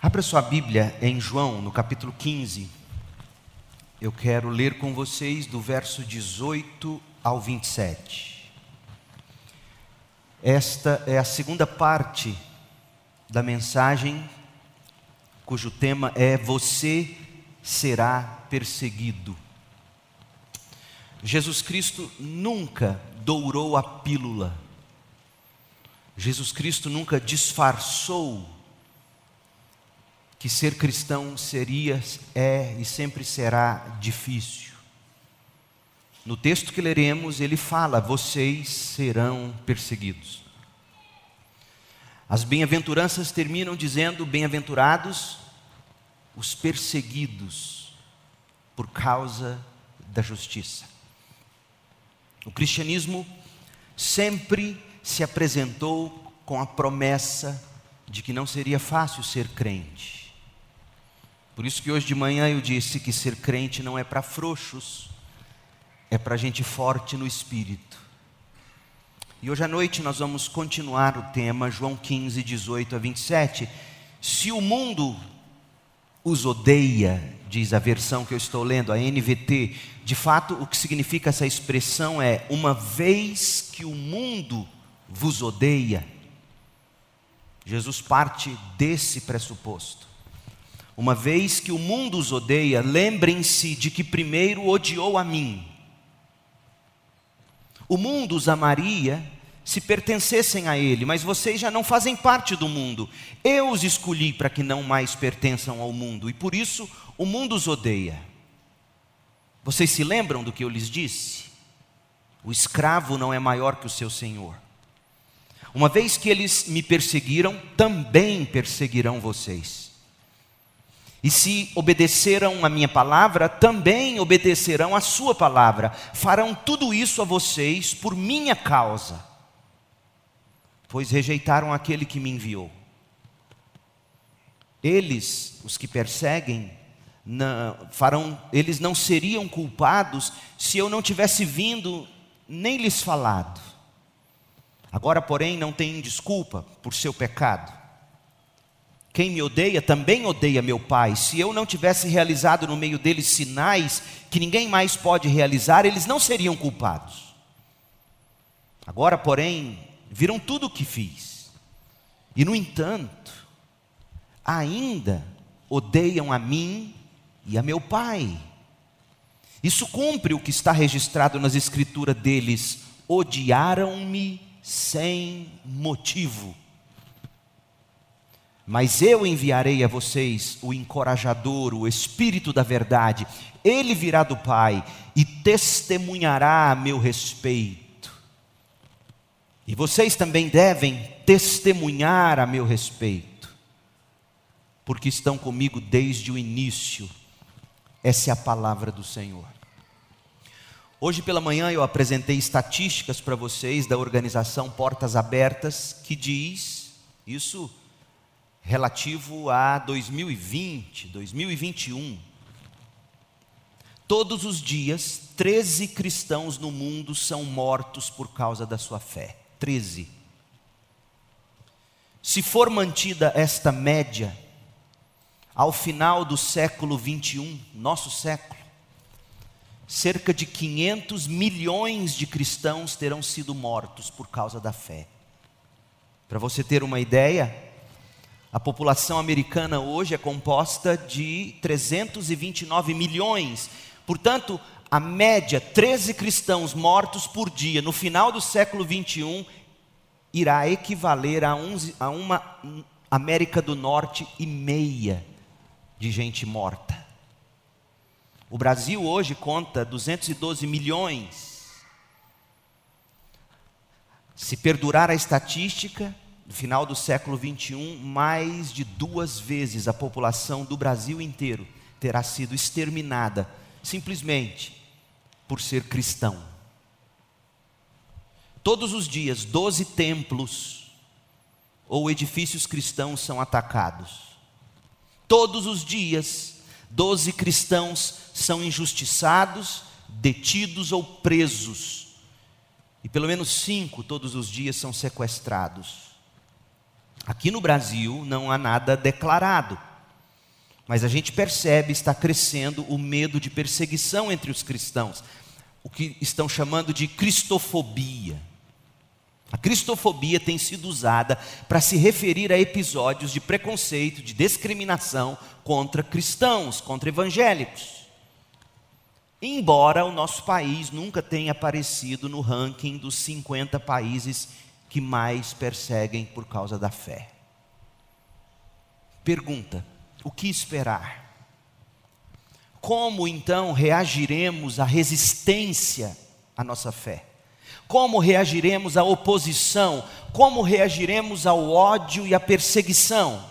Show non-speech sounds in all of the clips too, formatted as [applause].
Abra sua Bíblia em João, no capítulo 15. Eu quero ler com vocês do verso 18 ao 27. Esta é a segunda parte da mensagem, cujo tema é Você será perseguido. Jesus Cristo nunca dourou a pílula, Jesus Cristo nunca disfarçou que ser cristão seria, é e sempre será difícil. No texto que leremos, ele fala: vocês serão perseguidos. As bem-aventuranças terminam dizendo: bem-aventurados os perseguidos por causa da justiça. O cristianismo sempre se apresentou com a promessa de que não seria fácil ser crente por isso que hoje de manhã eu disse que ser crente não é para frouxos, é para gente forte no espírito. E hoje à noite nós vamos continuar o tema, João 15, 18 a 27. Se o mundo os odeia, diz a versão que eu estou lendo, a NVT, de fato o que significa essa expressão é: uma vez que o mundo vos odeia. Jesus parte desse pressuposto. Uma vez que o mundo os odeia, lembrem-se de que primeiro odiou a mim. O mundo os amaria se pertencessem a ele, mas vocês já não fazem parte do mundo. Eu os escolhi para que não mais pertençam ao mundo, e por isso o mundo os odeia. Vocês se lembram do que eu lhes disse? O escravo não é maior que o seu senhor. Uma vez que eles me perseguiram, também perseguirão vocês. E se obedeceram a minha palavra, também obedecerão a sua palavra. Farão tudo isso a vocês por minha causa, pois rejeitaram aquele que me enviou. Eles, os que perseguem, não, farão, eles não seriam culpados se eu não tivesse vindo nem lhes falado. Agora, porém, não têm desculpa por seu pecado. Quem me odeia também odeia meu Pai. Se eu não tivesse realizado no meio deles sinais que ninguém mais pode realizar, eles não seriam culpados. Agora, porém, viram tudo o que fiz. E, no entanto, ainda odeiam a mim e a meu Pai. Isso cumpre o que está registrado nas Escrituras deles: odiaram-me sem motivo. Mas eu enviarei a vocês o encorajador, o Espírito da Verdade. Ele virá do Pai e testemunhará a meu respeito. E vocês também devem testemunhar a meu respeito, porque estão comigo desde o início. Essa é a palavra do Senhor. Hoje pela manhã eu apresentei estatísticas para vocês da organização Portas Abertas, que diz, isso relativo a 2020, 2021. Todos os dias, 13 cristãos no mundo são mortos por causa da sua fé. 13. Se for mantida esta média, ao final do século 21, nosso século, cerca de 500 milhões de cristãos terão sido mortos por causa da fé. Para você ter uma ideia, a população americana hoje é composta de 329 milhões. Portanto, a média, 13 cristãos mortos por dia no final do século 21 irá equivaler a, a uma América do Norte e meia de gente morta. O Brasil hoje conta 212 milhões. Se perdurar a estatística, no final do século 21, mais de duas vezes a população do Brasil inteiro terá sido exterminada, simplesmente por ser cristão. Todos os dias, doze templos ou edifícios cristãos são atacados. Todos os dias, doze cristãos são injustiçados, detidos ou presos. E pelo menos cinco todos os dias são sequestrados. Aqui no Brasil não há nada declarado, Mas a gente percebe está crescendo o medo de perseguição entre os cristãos, o que estão chamando de cristofobia. A cristofobia tem sido usada para se referir a episódios de preconceito, de discriminação contra cristãos, contra evangélicos. Embora o nosso país nunca tenha aparecido no ranking dos 50 países que mais perseguem por causa da fé. Pergunta: o que esperar? Como então reagiremos à resistência à nossa fé? Como reagiremos à oposição? Como reagiremos ao ódio e à perseguição?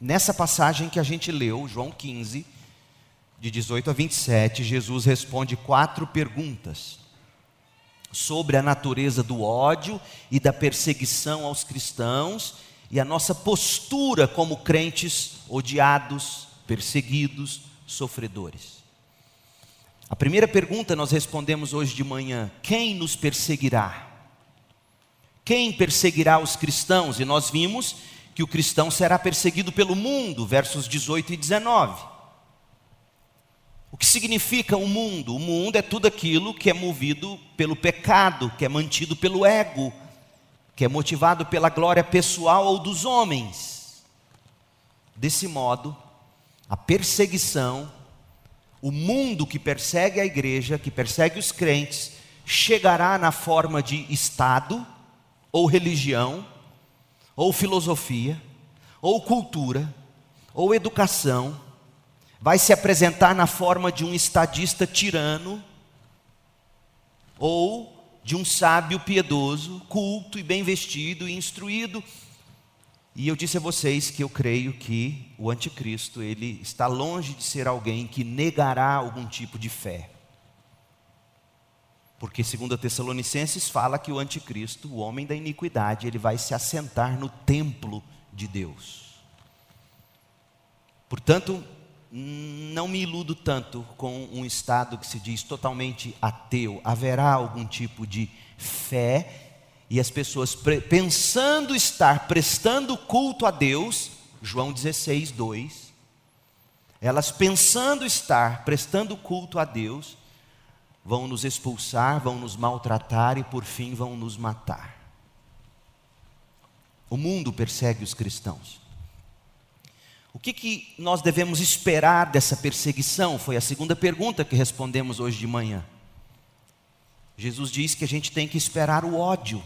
Nessa passagem que a gente leu, João 15, de 18 a 27, Jesus responde quatro perguntas sobre a natureza do ódio e da perseguição aos cristãos e a nossa postura como crentes odiados, perseguidos, sofredores. A primeira pergunta nós respondemos hoje de manhã: quem nos perseguirá? Quem perseguirá os cristãos? E nós vimos que o cristão será perseguido pelo mundo, versos 18 e 19. O que significa o mundo? O mundo é tudo aquilo que é movido pelo pecado, que é mantido pelo ego, que é motivado pela glória pessoal ou dos homens. Desse modo, a perseguição, o mundo que persegue a igreja, que persegue os crentes, chegará na forma de Estado, ou religião, ou filosofia, ou cultura, ou educação, vai se apresentar na forma de um estadista tirano, ou de um sábio piedoso, culto e bem vestido e instruído. E eu disse a vocês que eu creio que o anticristo, ele está longe de ser alguém que negará algum tipo de fé. Porque segundo a Tessalonicenses fala que o anticristo, o homem da iniquidade, ele vai se assentar no templo de Deus. Portanto, não me iludo tanto com um Estado que se diz totalmente ateu. Haverá algum tipo de fé e as pessoas pensando estar prestando culto a Deus, João 16, 2, elas pensando estar prestando culto a Deus, vão nos expulsar, vão nos maltratar e por fim vão nos matar. O mundo persegue os cristãos. O que, que nós devemos esperar dessa perseguição? Foi a segunda pergunta que respondemos hoje de manhã. Jesus diz que a gente tem que esperar o ódio.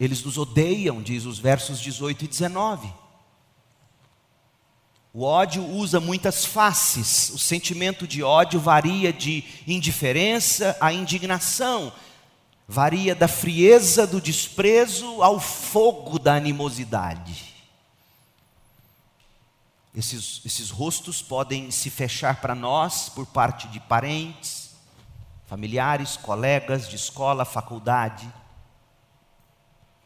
Eles nos odeiam, diz os versos 18 e 19. O ódio usa muitas faces. O sentimento de ódio varia de indiferença a indignação, varia da frieza do desprezo ao fogo da animosidade. Esses, esses rostos podem se fechar para nós por parte de parentes, familiares, colegas de escola, faculdade.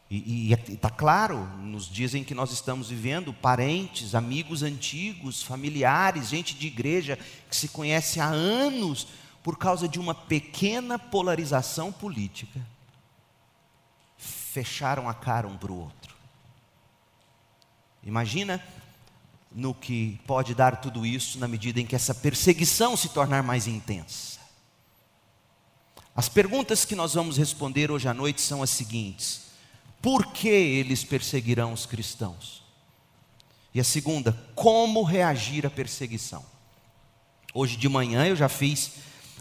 E está claro, nos dizem que nós estamos vivendo, parentes, amigos antigos, familiares, gente de igreja que se conhece há anos, por causa de uma pequena polarização política, fecharam a cara um para o outro. Imagina no que pode dar tudo isso na medida em que essa perseguição se tornar mais intensa. As perguntas que nós vamos responder hoje à noite são as seguintes: por que eles perseguirão os cristãos? E a segunda, como reagir à perseguição? Hoje de manhã eu já fiz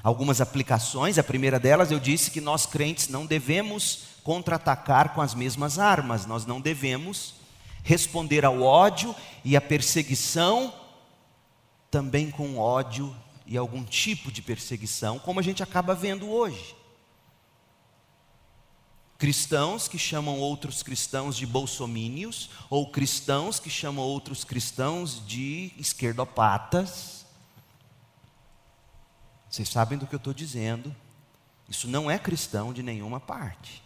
algumas aplicações. A primeira delas eu disse que nós crentes não devemos contra-atacar com as mesmas armas, nós não devemos responder ao ódio e à perseguição também com ódio e algum tipo de perseguição, como a gente acaba vendo hoje. Cristãos que chamam outros cristãos de bolsomínios, ou cristãos que chamam outros cristãos de esquerdopatas. Vocês sabem do que eu estou dizendo. Isso não é cristão de nenhuma parte.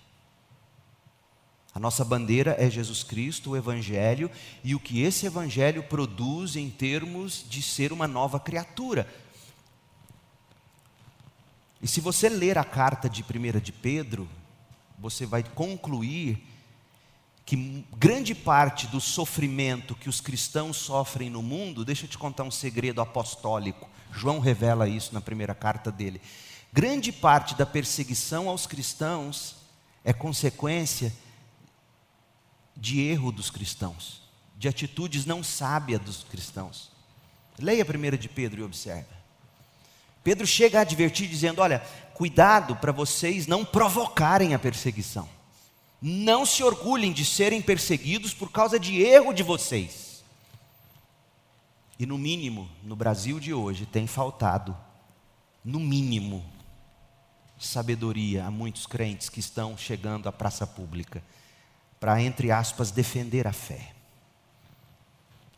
A nossa bandeira é Jesus Cristo, o Evangelho, e o que esse Evangelho produz em termos de ser uma nova criatura. E se você ler a carta de 1 de Pedro, você vai concluir que grande parte do sofrimento que os cristãos sofrem no mundo, deixa eu te contar um segredo apostólico. João revela isso na primeira carta dele. Grande parte da perseguição aos cristãos é consequência de erro dos cristãos, de atitudes não sábias dos cristãos. Leia a primeira de Pedro e observe. Pedro chega a advertir dizendo: "Olha, cuidado para vocês não provocarem a perseguição. Não se orgulhem de serem perseguidos por causa de erro de vocês. E no mínimo, no Brasil de hoje, tem faltado, no mínimo, sabedoria a muitos crentes que estão chegando à praça pública para, entre aspas, defender a fé.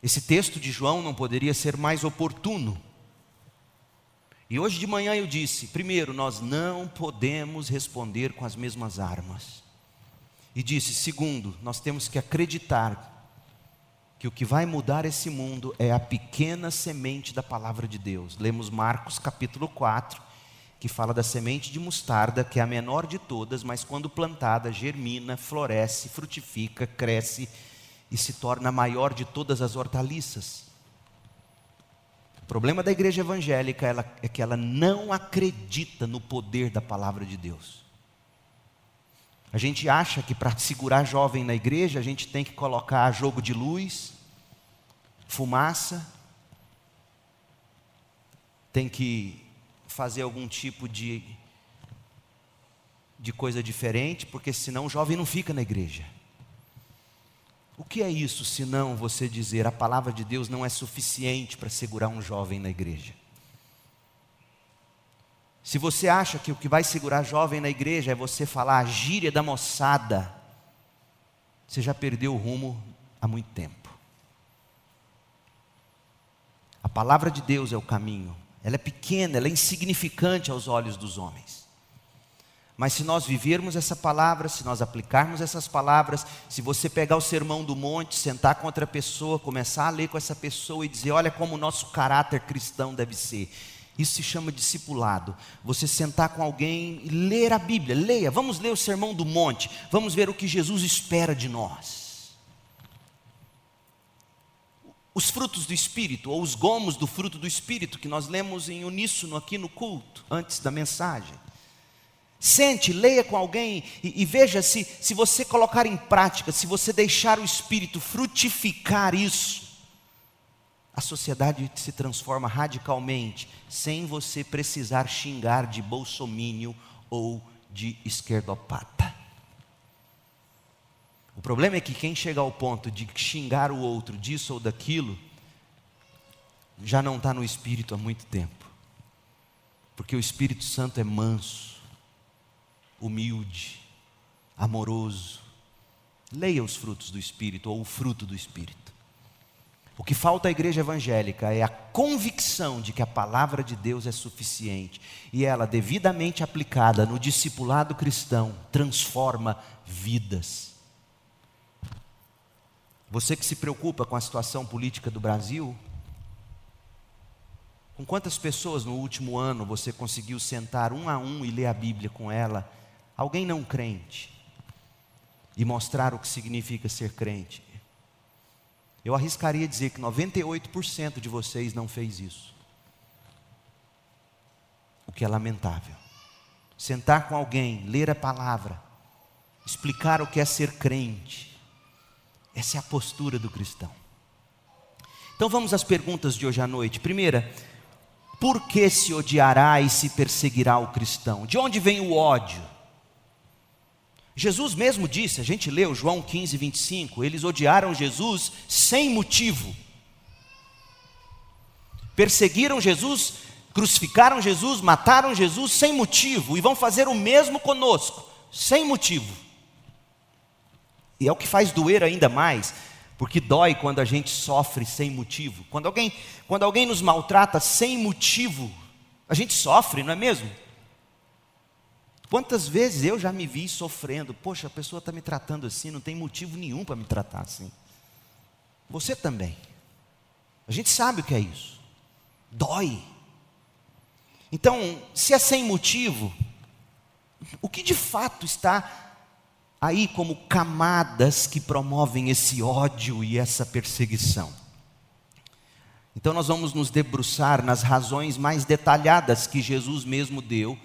Esse texto de João não poderia ser mais oportuno. E hoje de manhã eu disse: primeiro, nós não podemos responder com as mesmas armas. E disse: segundo, nós temos que acreditar que o que vai mudar esse mundo é a pequena semente da palavra de Deus. Lemos Marcos capítulo 4, que fala da semente de mostarda, que é a menor de todas, mas quando plantada, germina, floresce, frutifica, cresce e se torna a maior de todas as hortaliças. O problema da igreja evangélica é que ela não acredita no poder da palavra de Deus. A gente acha que para segurar jovem na igreja, a gente tem que colocar jogo de luz, fumaça, tem que fazer algum tipo de, de coisa diferente, porque senão o jovem não fica na igreja. O que é isso, senão você dizer a palavra de Deus não é suficiente para segurar um jovem na igreja? Se você acha que o que vai segurar jovem na igreja é você falar a gíria da moçada, você já perdeu o rumo há muito tempo. A palavra de Deus é o caminho. Ela é pequena, ela é insignificante aos olhos dos homens. Mas se nós vivermos essa palavra, se nós aplicarmos essas palavras, se você pegar o sermão do monte, sentar com outra pessoa, começar a ler com essa pessoa e dizer: olha como o nosso caráter cristão deve ser. Isso se chama discipulado. Você sentar com alguém e ler a Bíblia. Leia, vamos ler o Sermão do Monte. Vamos ver o que Jesus espera de nós. Os frutos do Espírito, ou os gomos do fruto do Espírito, que nós lemos em uníssono aqui no culto, antes da mensagem. Sente, leia com alguém e, e veja se, se você colocar em prática, se você deixar o Espírito frutificar isso, a sociedade se transforma radicalmente, sem você precisar xingar de bolsomínio ou de esquerdopata. O problema é que quem chega ao ponto de xingar o outro disso ou daquilo, já não está no Espírito há muito tempo. Porque o Espírito Santo é manso, humilde, amoroso. Leia os frutos do Espírito, ou o fruto do Espírito. O que falta à igreja evangélica é a convicção de que a palavra de Deus é suficiente e ela, devidamente aplicada no discipulado cristão, transforma vidas. Você que se preocupa com a situação política do Brasil, com quantas pessoas no último ano você conseguiu sentar um a um e ler a Bíblia com ela, alguém não crente, e mostrar o que significa ser crente? Eu arriscaria dizer que 98% de vocês não fez isso. O que é lamentável. Sentar com alguém, ler a palavra, explicar o que é ser crente. Essa é a postura do cristão. Então vamos às perguntas de hoje à noite. Primeira, por que se odiará e se perseguirá o cristão? De onde vem o ódio? Jesus mesmo disse, a gente leu João 15, 25, eles odiaram Jesus sem motivo. Perseguiram Jesus, crucificaram Jesus, mataram Jesus sem motivo e vão fazer o mesmo conosco, sem motivo. E é o que faz doer ainda mais, porque dói quando a gente sofre sem motivo. Quando alguém, quando alguém nos maltrata sem motivo, a gente sofre, não é mesmo? Quantas vezes eu já me vi sofrendo? Poxa, a pessoa está me tratando assim, não tem motivo nenhum para me tratar assim. Você também. A gente sabe o que é isso. Dói. Então, se é sem motivo, o que de fato está aí como camadas que promovem esse ódio e essa perseguição. Então nós vamos nos debruçar nas razões mais detalhadas que Jesus mesmo deu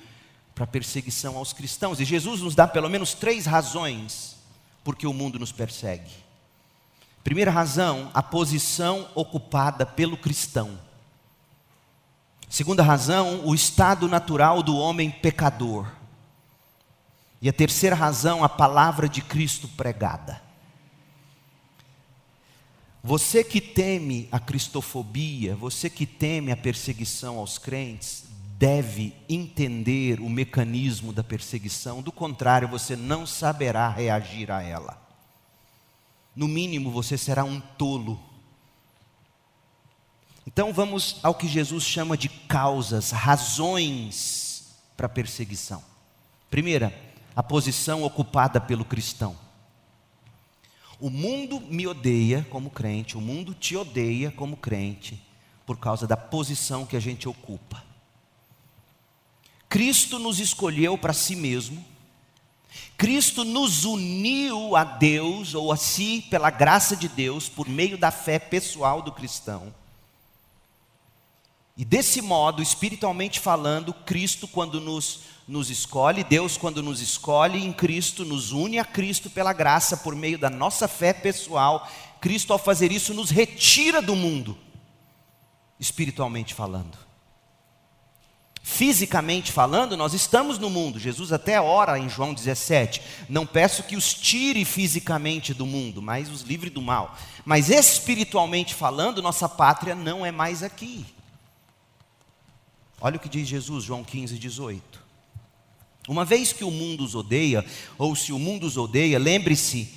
para a perseguição aos cristãos. E Jesus nos dá pelo menos três razões porque o mundo nos persegue. Primeira razão, a posição ocupada pelo cristão. Segunda razão, o estado natural do homem pecador. E a terceira razão, a palavra de Cristo pregada. Você que teme a cristofobia, você que teme a perseguição aos crentes, deve entender o mecanismo da perseguição, do contrário, você não saberá reagir a ela. No mínimo, você será um tolo. Então vamos ao que Jesus chama de causas, razões para a perseguição. Primeira, a posição ocupada pelo cristão. O mundo me odeia como crente, o mundo te odeia como crente, por causa da posição que a gente ocupa. Cristo nos escolheu para si mesmo, Cristo nos uniu a Deus, ou a si, pela graça de Deus, por meio da fé pessoal do cristão. E desse modo, espiritualmente falando, Cristo, quando nos nos escolhe, Deus, quando nos escolhe em Cristo, nos une a Cristo pela graça, por meio da nossa fé pessoal. Cristo, ao fazer isso, nos retira do mundo, espiritualmente falando. Fisicamente falando, nós estamos no mundo. Jesus até ora em João 17: Não peço que os tire fisicamente do mundo, mas os livre do mal. Mas espiritualmente falando, nossa pátria não é mais aqui. Olha o que diz Jesus, João 15, 18. Uma vez que o mundo os odeia, ou se o mundo os odeia, lembre-se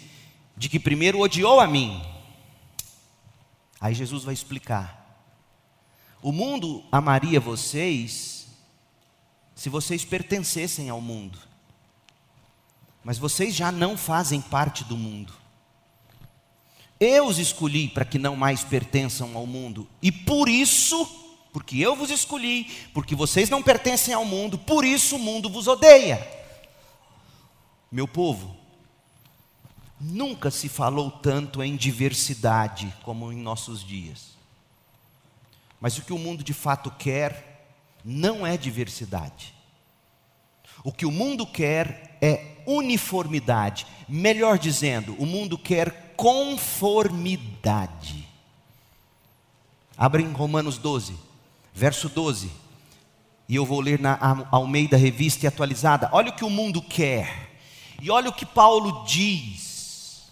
de que primeiro odiou a mim. Aí Jesus vai explicar. O mundo amaria vocês se vocês pertencessem ao mundo. Mas vocês já não fazem parte do mundo. Eu os escolhi para que não mais pertençam ao mundo, e por isso porque eu vos escolhi, porque vocês não pertencem ao mundo, por isso o mundo vos odeia. Meu povo, nunca se falou tanto em diversidade como em nossos dias. Mas o que o mundo de fato quer não é diversidade. O que o mundo quer é uniformidade. Melhor dizendo, o mundo quer conformidade. Abre em Romanos 12 verso 12. E eu vou ler na Almeida Revista e Atualizada. Olha o que o mundo quer. E olha o que Paulo diz.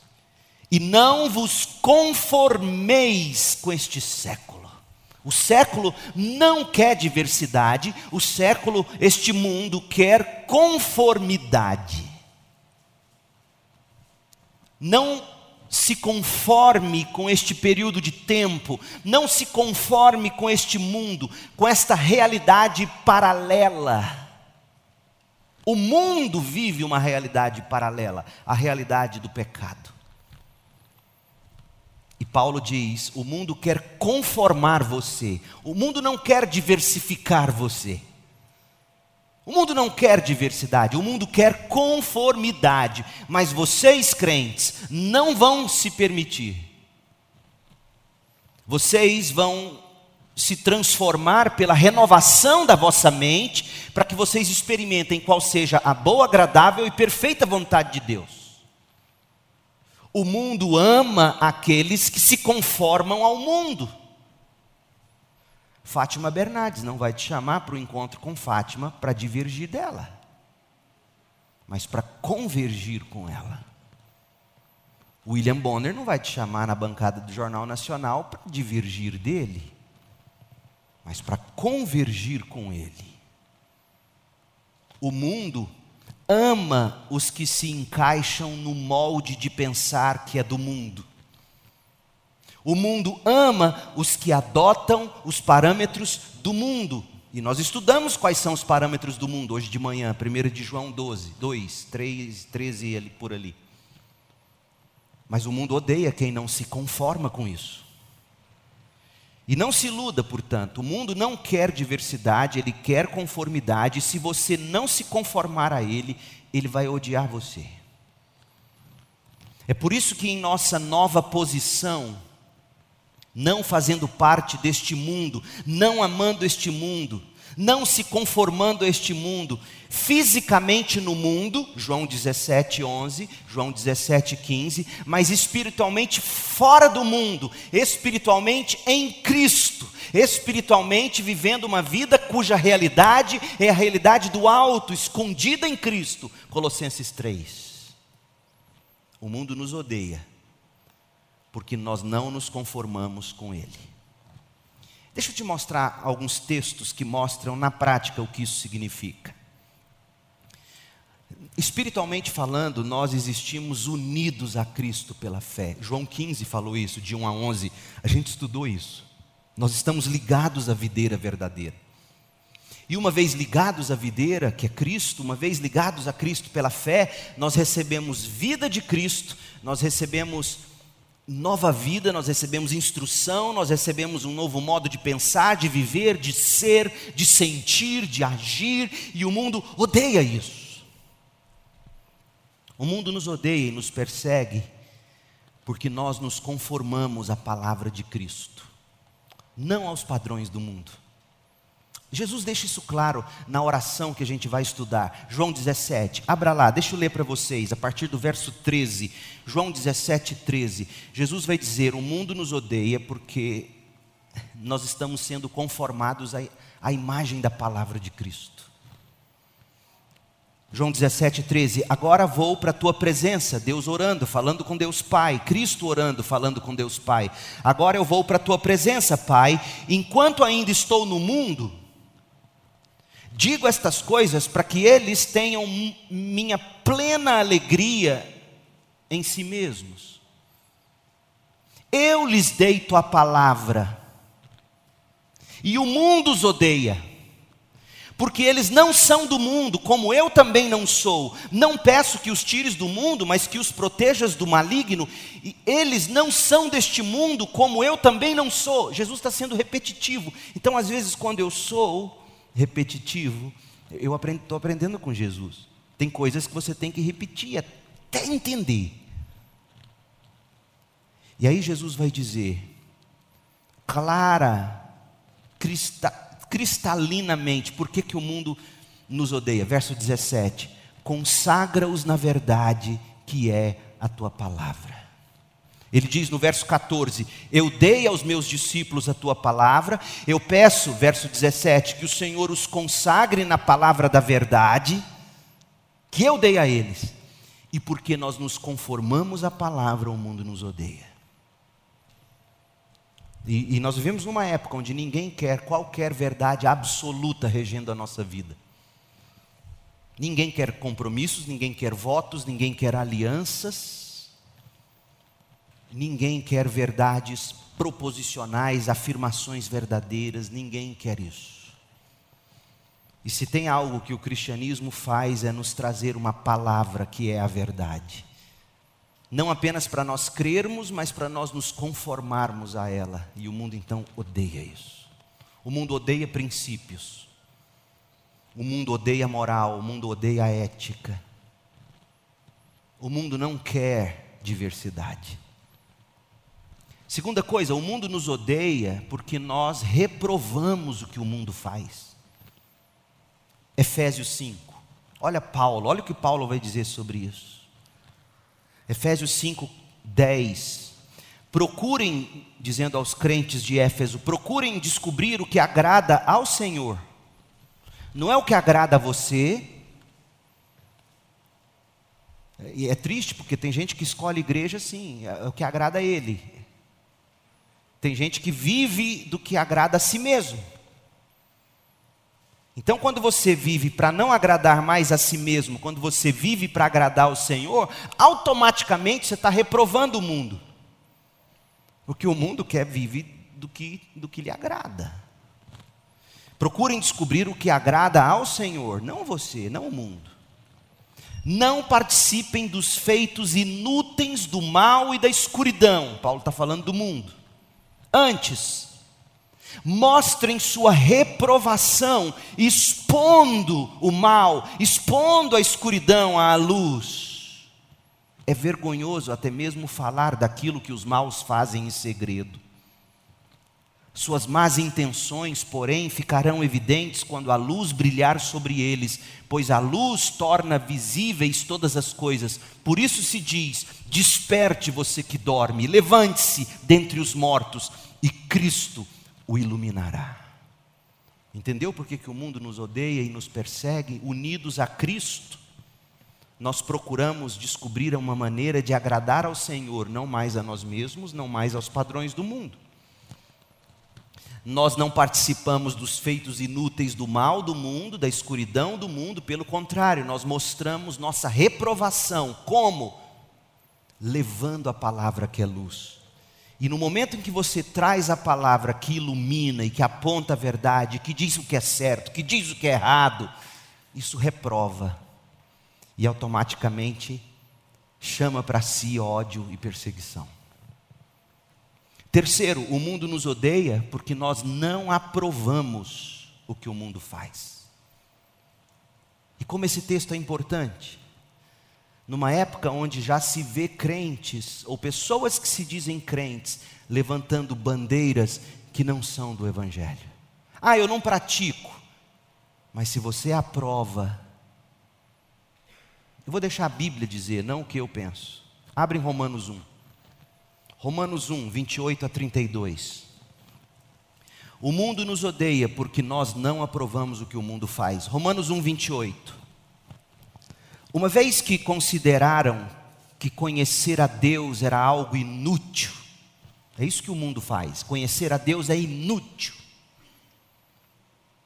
E não vos conformeis com este século. O século não quer diversidade, o século, este mundo quer conformidade. Não se conforme com este período de tempo, não se conforme com este mundo, com esta realidade paralela. O mundo vive uma realidade paralela, a realidade do pecado. E Paulo diz: o mundo quer conformar você, o mundo não quer diversificar você. O mundo não quer diversidade, o mundo quer conformidade, mas vocês crentes não vão se permitir. Vocês vão se transformar pela renovação da vossa mente, para que vocês experimentem qual seja a boa, agradável e perfeita vontade de Deus. O mundo ama aqueles que se conformam ao mundo. Fátima Bernardes não vai te chamar para o encontro com Fátima para divergir dela, mas para convergir com ela. William Bonner não vai te chamar na bancada do Jornal Nacional para divergir dele, mas para convergir com ele. O mundo ama os que se encaixam no molde de pensar que é do mundo. O mundo ama os que adotam os parâmetros do mundo. E nós estudamos quais são os parâmetros do mundo hoje de manhã, 1 de João 12, 2, 3, 13 ali, por ali. Mas o mundo odeia quem não se conforma com isso. E não se iluda, portanto, o mundo não quer diversidade, ele quer conformidade. Se você não se conformar a ele, ele vai odiar você. É por isso que em nossa nova posição, não fazendo parte deste mundo, não amando este mundo, não se conformando a este mundo, fisicamente no mundo, João 17, 11, João 17, 15, mas espiritualmente fora do mundo, espiritualmente em Cristo, espiritualmente vivendo uma vida cuja realidade é a realidade do alto, escondida em Cristo. Colossenses 3. O mundo nos odeia, porque nós não nos conformamos com Ele. Deixa eu te mostrar alguns textos que mostram na prática o que isso significa. Espiritualmente falando, nós existimos unidos a Cristo pela fé. João 15 falou isso, de 1 a 11. A gente estudou isso. Nós estamos ligados à videira verdadeira. E uma vez ligados à videira, que é Cristo, uma vez ligados a Cristo pela fé, nós recebemos vida de Cristo, nós recebemos nova vida, nós recebemos instrução, nós recebemos um novo modo de pensar, de viver, de ser, de sentir, de agir, e o mundo odeia isso. O mundo nos odeia e nos persegue porque nós nos conformamos à palavra de Cristo, não aos padrões do mundo. Jesus deixa isso claro na oração que a gente vai estudar. João 17, abra lá, deixa eu ler para vocês, a partir do verso 13. João 17, 13. Jesus vai dizer: O mundo nos odeia porque nós estamos sendo conformados à, imagem da palavra de Cristo. João 17, 13. Agora vou para a tua presença, Deus orando, falando com Deus Pai, Cristo orando, falando com Deus Pai. Agora eu vou para a tua presença, Pai, enquanto ainda estou no mundo Digo estas coisas para que eles tenham minha plena alegria em si mesmos. Eu lhes dei tua palavra, e o mundo os odeia, porque eles não são do mundo, como eu também não sou. Não peço que os tires do mundo, mas que os protejas do maligno. E eles não são deste mundo, como eu também não sou. Jesus está sendo repetitivo. Então, às vezes, quando eu sou, repetitivo, eu estou aprendendo com Jesus. Tem coisas que você tem que repetir até entender. E aí Jesus vai dizer, clara, crista, cristalinamente, por que, que o mundo nos odeia? Verso 17: consagra-os na verdade que é a tua palavra. Ele diz no verso 14: Eu dei aos meus discípulos a tua palavra, eu peço, verso 17, que o Senhor os consagre na palavra da verdade, que eu dei a eles. E porque nós nos conformamos à palavra, o mundo nos odeia. E, e nós vivemos numa época onde ninguém quer qualquer verdade absoluta regendo a nossa vida. Ninguém quer compromissos, ninguém quer votos, ninguém quer alianças. Ninguém quer verdades proposicionais, afirmações verdadeiras, ninguém quer isso. E se tem algo que o cristianismo faz é nos trazer uma palavra que é a verdade. Não apenas para nós crermos, mas para nós nos conformarmos a ela. E o mundo então odeia isso. O mundo odeia princípios. O mundo odeia moral, o mundo odeia ética. O mundo não quer diversidade. Segunda coisa, o mundo nos odeia porque nós reprovamos o que o mundo faz. Efésios 5. Olha Paulo, olha o que Paulo vai dizer sobre isso. Efésios 5, 10. Procurem, dizendo aos crentes de Éfeso, procurem descobrir o que agrada ao Senhor. Não é o que agrada a você. E é triste porque tem gente que escolhe igreja assim, é o que agrada a ele. Tem gente que vive do que agrada a si mesmo. Então, quando você vive para não agradar mais a si mesmo, quando você vive para agradar ao Senhor, automaticamente você está reprovando o mundo. Porque o mundo quer viver do que, do que lhe agrada. Procurem descobrir o que agrada ao Senhor, não você, não o mundo. Não participem dos feitos inúteis do mal e da escuridão. Paulo está falando do mundo. Antes, mostrem sua reprovação, expondo o mal, expondo a escuridão à luz. é vergonhoso até mesmo falar daquilo que os maus fazem em segredo. Suas más intenções, porém, ficarão evidentes quando a luz brilhar sobre eles, pois a luz torna visíveis todas as coisas. Por isso se diz: Desperte você que dorme, levante-se dentre os mortos, e Cristo o iluminará. Entendeu por que, que o mundo nos odeia e nos persegue? Unidos a Cristo, nós procuramos descobrir uma maneira de agradar ao Senhor, não mais a nós mesmos, não mais aos padrões do mundo. Nós não participamos dos feitos inúteis do mal do mundo, da escuridão do mundo, pelo contrário, nós mostramos nossa reprovação. Como? Levando a palavra que é luz. E no momento em que você traz a palavra que ilumina e que aponta a verdade, que diz o que é certo, que diz o que é errado, isso reprova e automaticamente chama para si ódio e perseguição. Terceiro, o mundo nos odeia porque nós não aprovamos o que o mundo faz. E como esse texto é importante, numa época onde já se vê crentes, ou pessoas que se dizem crentes, levantando bandeiras que não são do Evangelho. Ah, eu não pratico, mas se você aprova, eu vou deixar a Bíblia dizer, não o que eu penso. Abre em Romanos 1. Romanos 1, 28 a 32. O mundo nos odeia porque nós não aprovamos o que o mundo faz. Romanos 1, 28. Uma vez que consideraram que conhecer a Deus era algo inútil, é isso que o mundo faz, conhecer a Deus é inútil.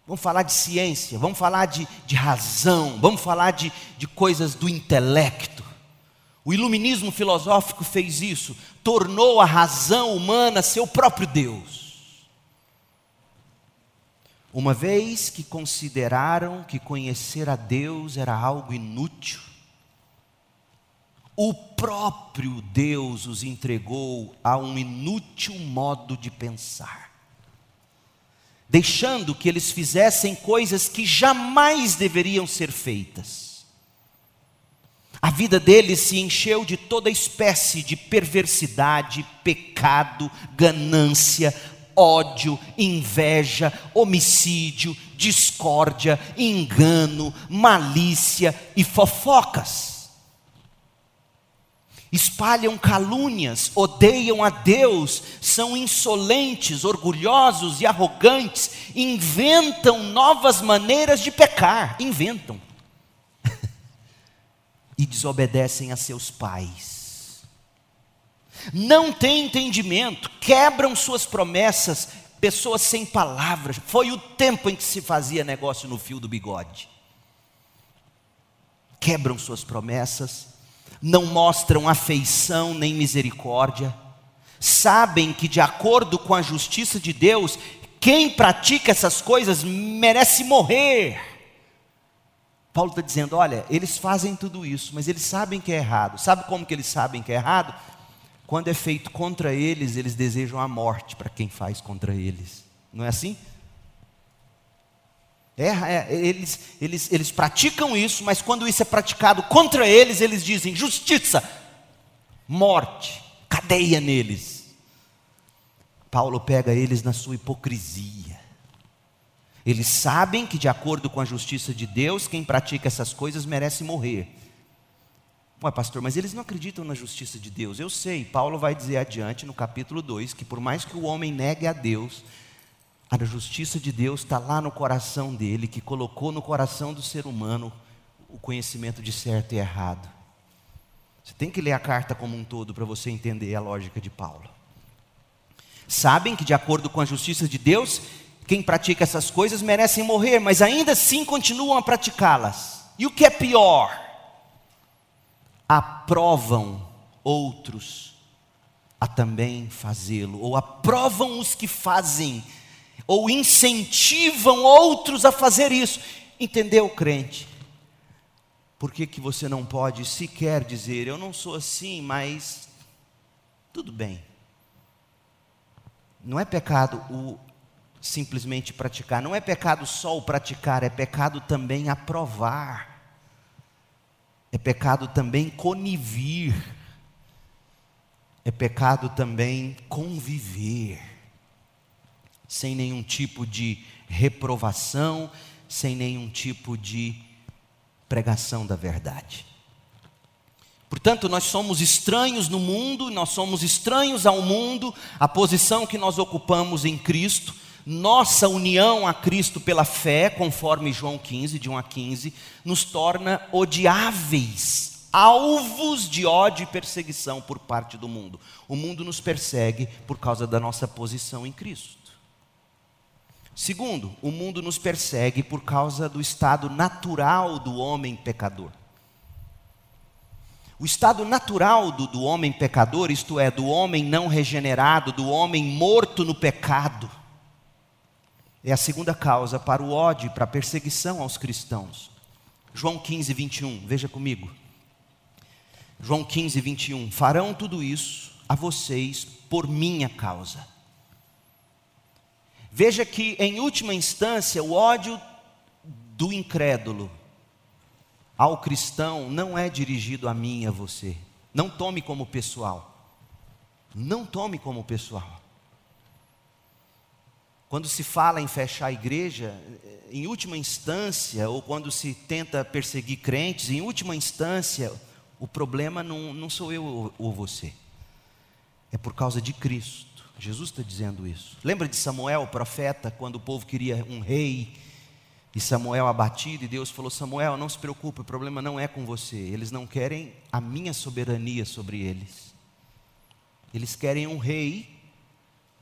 Vamos falar de ciência, vamos falar de, de razão, vamos falar de, de coisas do intelecto. O iluminismo filosófico fez isso, tornou a razão humana seu próprio Deus. Uma vez que consideraram que conhecer a Deus era algo inútil, o próprio Deus os entregou a um inútil modo de pensar, deixando que eles fizessem coisas que jamais deveriam ser feitas. A vida dele se encheu de toda espécie de perversidade, pecado, ganância, ódio, inveja, homicídio, discórdia, engano, malícia e fofocas. Espalham calúnias, odeiam a Deus, são insolentes, orgulhosos e arrogantes, inventam novas maneiras de pecar, inventam [laughs] e desobedecem a seus pais. Não têm entendimento, quebram suas promessas, pessoas sem palavras. Foi o tempo em que se fazia negócio no fio do bigode. Quebram suas promessas, não mostram afeição nem misericórdia, sabem que, de acordo com a justiça de Deus, quem pratica essas coisas merece morrer. Paulo está dizendo: olha, eles fazem tudo isso, mas eles sabem que é errado. Sabe como que eles sabem que é errado? Quando é feito contra eles, eles desejam a morte para quem faz contra eles. Não é assim? É, é, eles, eles, eles praticam isso, mas quando isso é praticado contra eles, eles dizem justiça, morte, cadeia neles. Paulo pega eles na sua hipocrisia. Eles sabem que, de acordo com a justiça de Deus, quem pratica essas coisas merece morrer. Ué, pastor, mas eles não acreditam na justiça de Deus. Eu sei, Paulo vai dizer adiante no capítulo 2 que, por mais que o homem negue a Deus, a justiça de Deus está lá no coração dele, que colocou no coração do ser humano o conhecimento de certo e errado. Você tem que ler a carta como um todo para você entender a lógica de Paulo. Sabem que, de acordo com a justiça de Deus, quem pratica essas coisas merecem morrer, mas ainda assim continuam a praticá-las. E o que é pior? Aprovam outros a também fazê-lo, ou aprovam os que fazem, ou incentivam outros a fazer isso. Entendeu, crente? Por que, que você não pode sequer dizer, eu não sou assim, mas tudo bem. Não é pecado o simplesmente praticar. Não é pecado só o praticar, é pecado também aprovar. É pecado também conivir, é pecado também conviver, sem nenhum tipo de reprovação, sem nenhum tipo de pregação da verdade. Portanto, nós somos estranhos no mundo, nós somos estranhos ao mundo, a posição que nós ocupamos em Cristo, nossa união a Cristo pela fé, conforme João 15, de 1 a 15, nos torna odiáveis, alvos de ódio e perseguição por parte do mundo. O mundo nos persegue por causa da nossa posição em Cristo. Segundo, o mundo nos persegue por causa do estado natural do homem pecador. O estado natural do, do homem pecador, isto é, do homem não regenerado, do homem morto no pecado, é a segunda causa para o ódio para a perseguição aos cristãos. João 15, 21, veja comigo. João 15, 21. Farão tudo isso a vocês por minha causa. Veja que, em última instância, o ódio do incrédulo ao cristão não é dirigido a mim e a você. Não tome como pessoal. Não tome como pessoal. Quando se fala em fechar a igreja, em última instância, ou quando se tenta perseguir crentes, em última instância, o problema não, não sou eu ou você, é por causa de Cristo. Jesus está dizendo isso. Lembra de Samuel, o profeta, quando o povo queria um rei, e Samuel abatido, e Deus falou: Samuel, não se preocupe, o problema não é com você, eles não querem a minha soberania sobre eles, eles querem um rei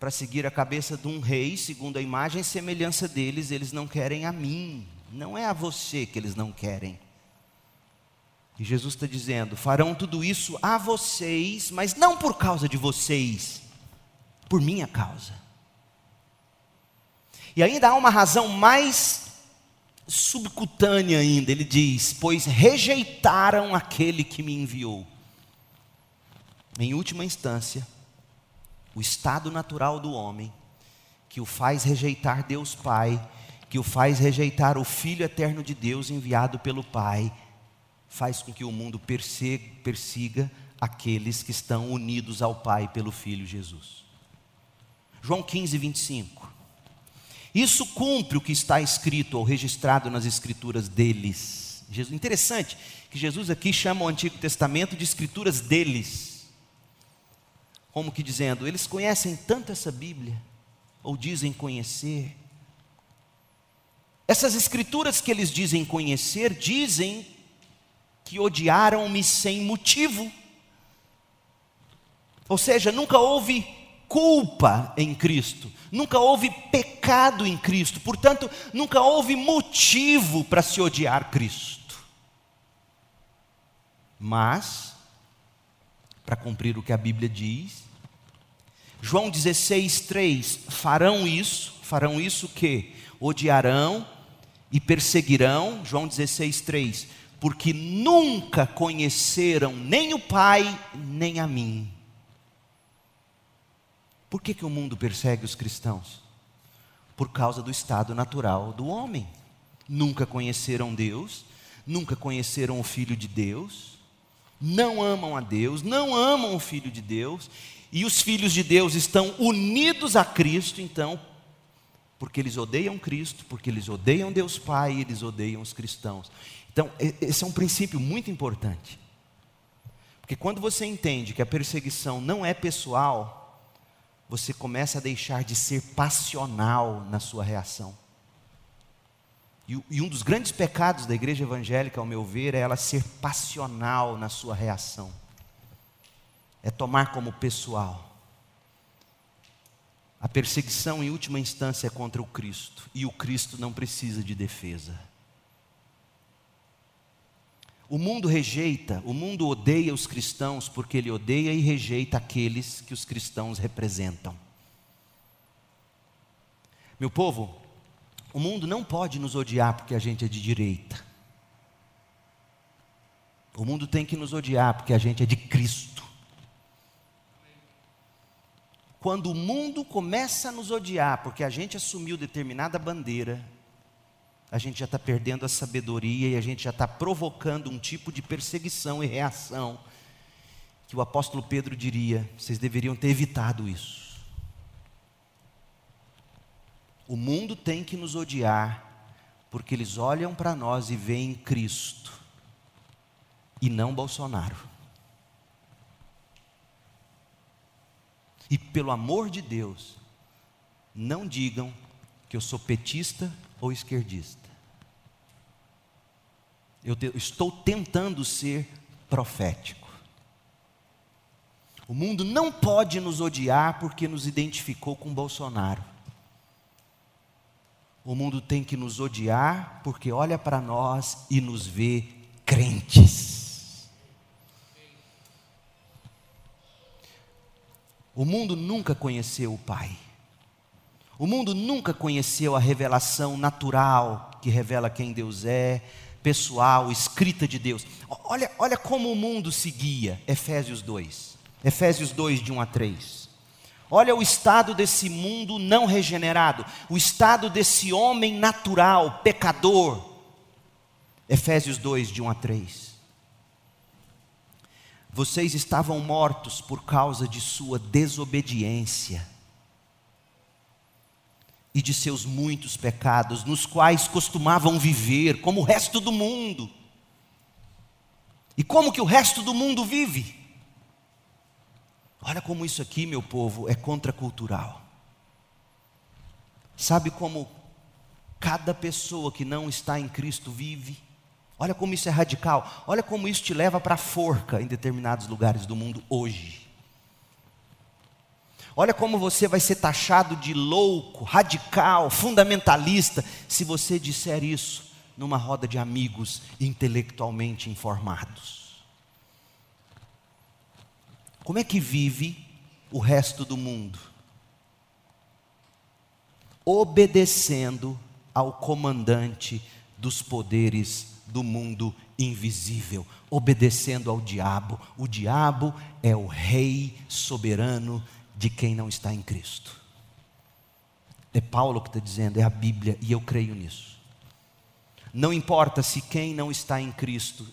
para seguir a cabeça de um rei, segundo a imagem e semelhança deles, eles não querem a mim, não é a você que eles não querem. E Jesus está dizendo: farão tudo isso a vocês, mas não por causa de vocês, por minha causa. E ainda há uma razão mais subcutânea ainda, ele diz: pois rejeitaram aquele que me enviou. Em última instância, o estado natural do homem, que o faz rejeitar Deus Pai, que o faz rejeitar o Filho eterno de Deus enviado pelo Pai, faz com que o mundo persiga, aqueles que estão unidos ao Pai pelo Filho Jesus. João 15, 25. Isso cumpre o que está escrito ou registrado nas escrituras deles. Jesus, interessante que Jesus aqui chama o Antigo Testamento de escrituras deles. Como que dizendo, eles conhecem tanto essa Bíblia, ou dizem conhecer. Essas escrituras que eles dizem conhecer, dizem que odiaram-me sem motivo. Ou seja, nunca houve culpa em Cristo, nunca houve pecado em Cristo, portanto, nunca houve motivo para se odiar Cristo. Mas, para cumprir o que a Bíblia diz, João 16, 3: farão isso, farão isso que odiarão e perseguirão, João 16, 3, porque nunca conheceram nem o Pai, nem a mim. Por que, que o mundo persegue os cristãos? Por causa do estado natural do homem. Nunca conheceram Deus, nunca conheceram o Filho de Deus, não amam a Deus, não amam o Filho de Deus, e os filhos de Deus estão unidos a Cristo, então, porque eles odeiam Cristo, porque eles odeiam Deus Pai, eles odeiam os cristãos. Então, esse é um princípio muito importante. Porque quando você entende que a perseguição não é pessoal, você começa a deixar de ser passional na sua reação. E, um dos grandes pecados da igreja evangélica, ao meu ver, é ela ser passional na sua reação. É tomar como pessoal. A perseguição, em última instância, é contra o Cristo. E o Cristo não precisa de defesa. O mundo rejeita, o mundo odeia os cristãos porque ele odeia e rejeita aqueles que os cristãos representam. Meu povo, o mundo não pode nos odiar porque a gente é de direita. O mundo tem que nos odiar porque a gente é de Cristo. Quando o mundo começa a nos odiar porque a gente assumiu determinada bandeira, a gente já está perdendo a sabedoria e a gente já está provocando um tipo de perseguição e reação que o apóstolo Pedro diria: vocês deveriam ter evitado isso. O mundo tem que nos odiar, porque eles olham para nós e veem Cristo, e não Bolsonaro. E pelo amor de Deus, não digam que eu sou petista ou esquerdista. Eu, te, estou tentando ser profético. O mundo não pode nos odiar porque nos identificou com Bolsonaro. O mundo tem que nos odiar porque olha para nós e nos vê crentes. O mundo nunca conheceu o Pai. O mundo nunca conheceu a revelação natural que revela quem Deus é, pessoal, escrita de Deus. Olha, olha como o mundo seguia, Efésios 2. Efésios 2, de 1 a 3. Olha o estado desse mundo não regenerado, o estado desse homem natural, pecador. Efésios 2, de 1 a 3. Vocês estavam mortos por causa de sua desobediência e de seus muitos pecados, nos quais costumavam viver, como o resto do mundo. E como que o resto do mundo vive? Olha como isso aqui, meu povo, é contracultural. Sabe como cada pessoa que não está em Cristo vive? Olha como isso é radical. Olha como isso te leva para a forca em determinados lugares do mundo hoje. Olha como você vai ser taxado de louco, radical, fundamentalista, se você disser isso numa roda de amigos intelectualmente informados. Como é que vive o resto do mundo? Obedecendo ao comandante dos poderes do mundo invisível, obedecendo ao diabo. O diabo é o rei soberano de quem não está em Cristo. É Paulo que está dizendo, é a Bíblia, e eu creio nisso. Não importa se quem não está em Cristo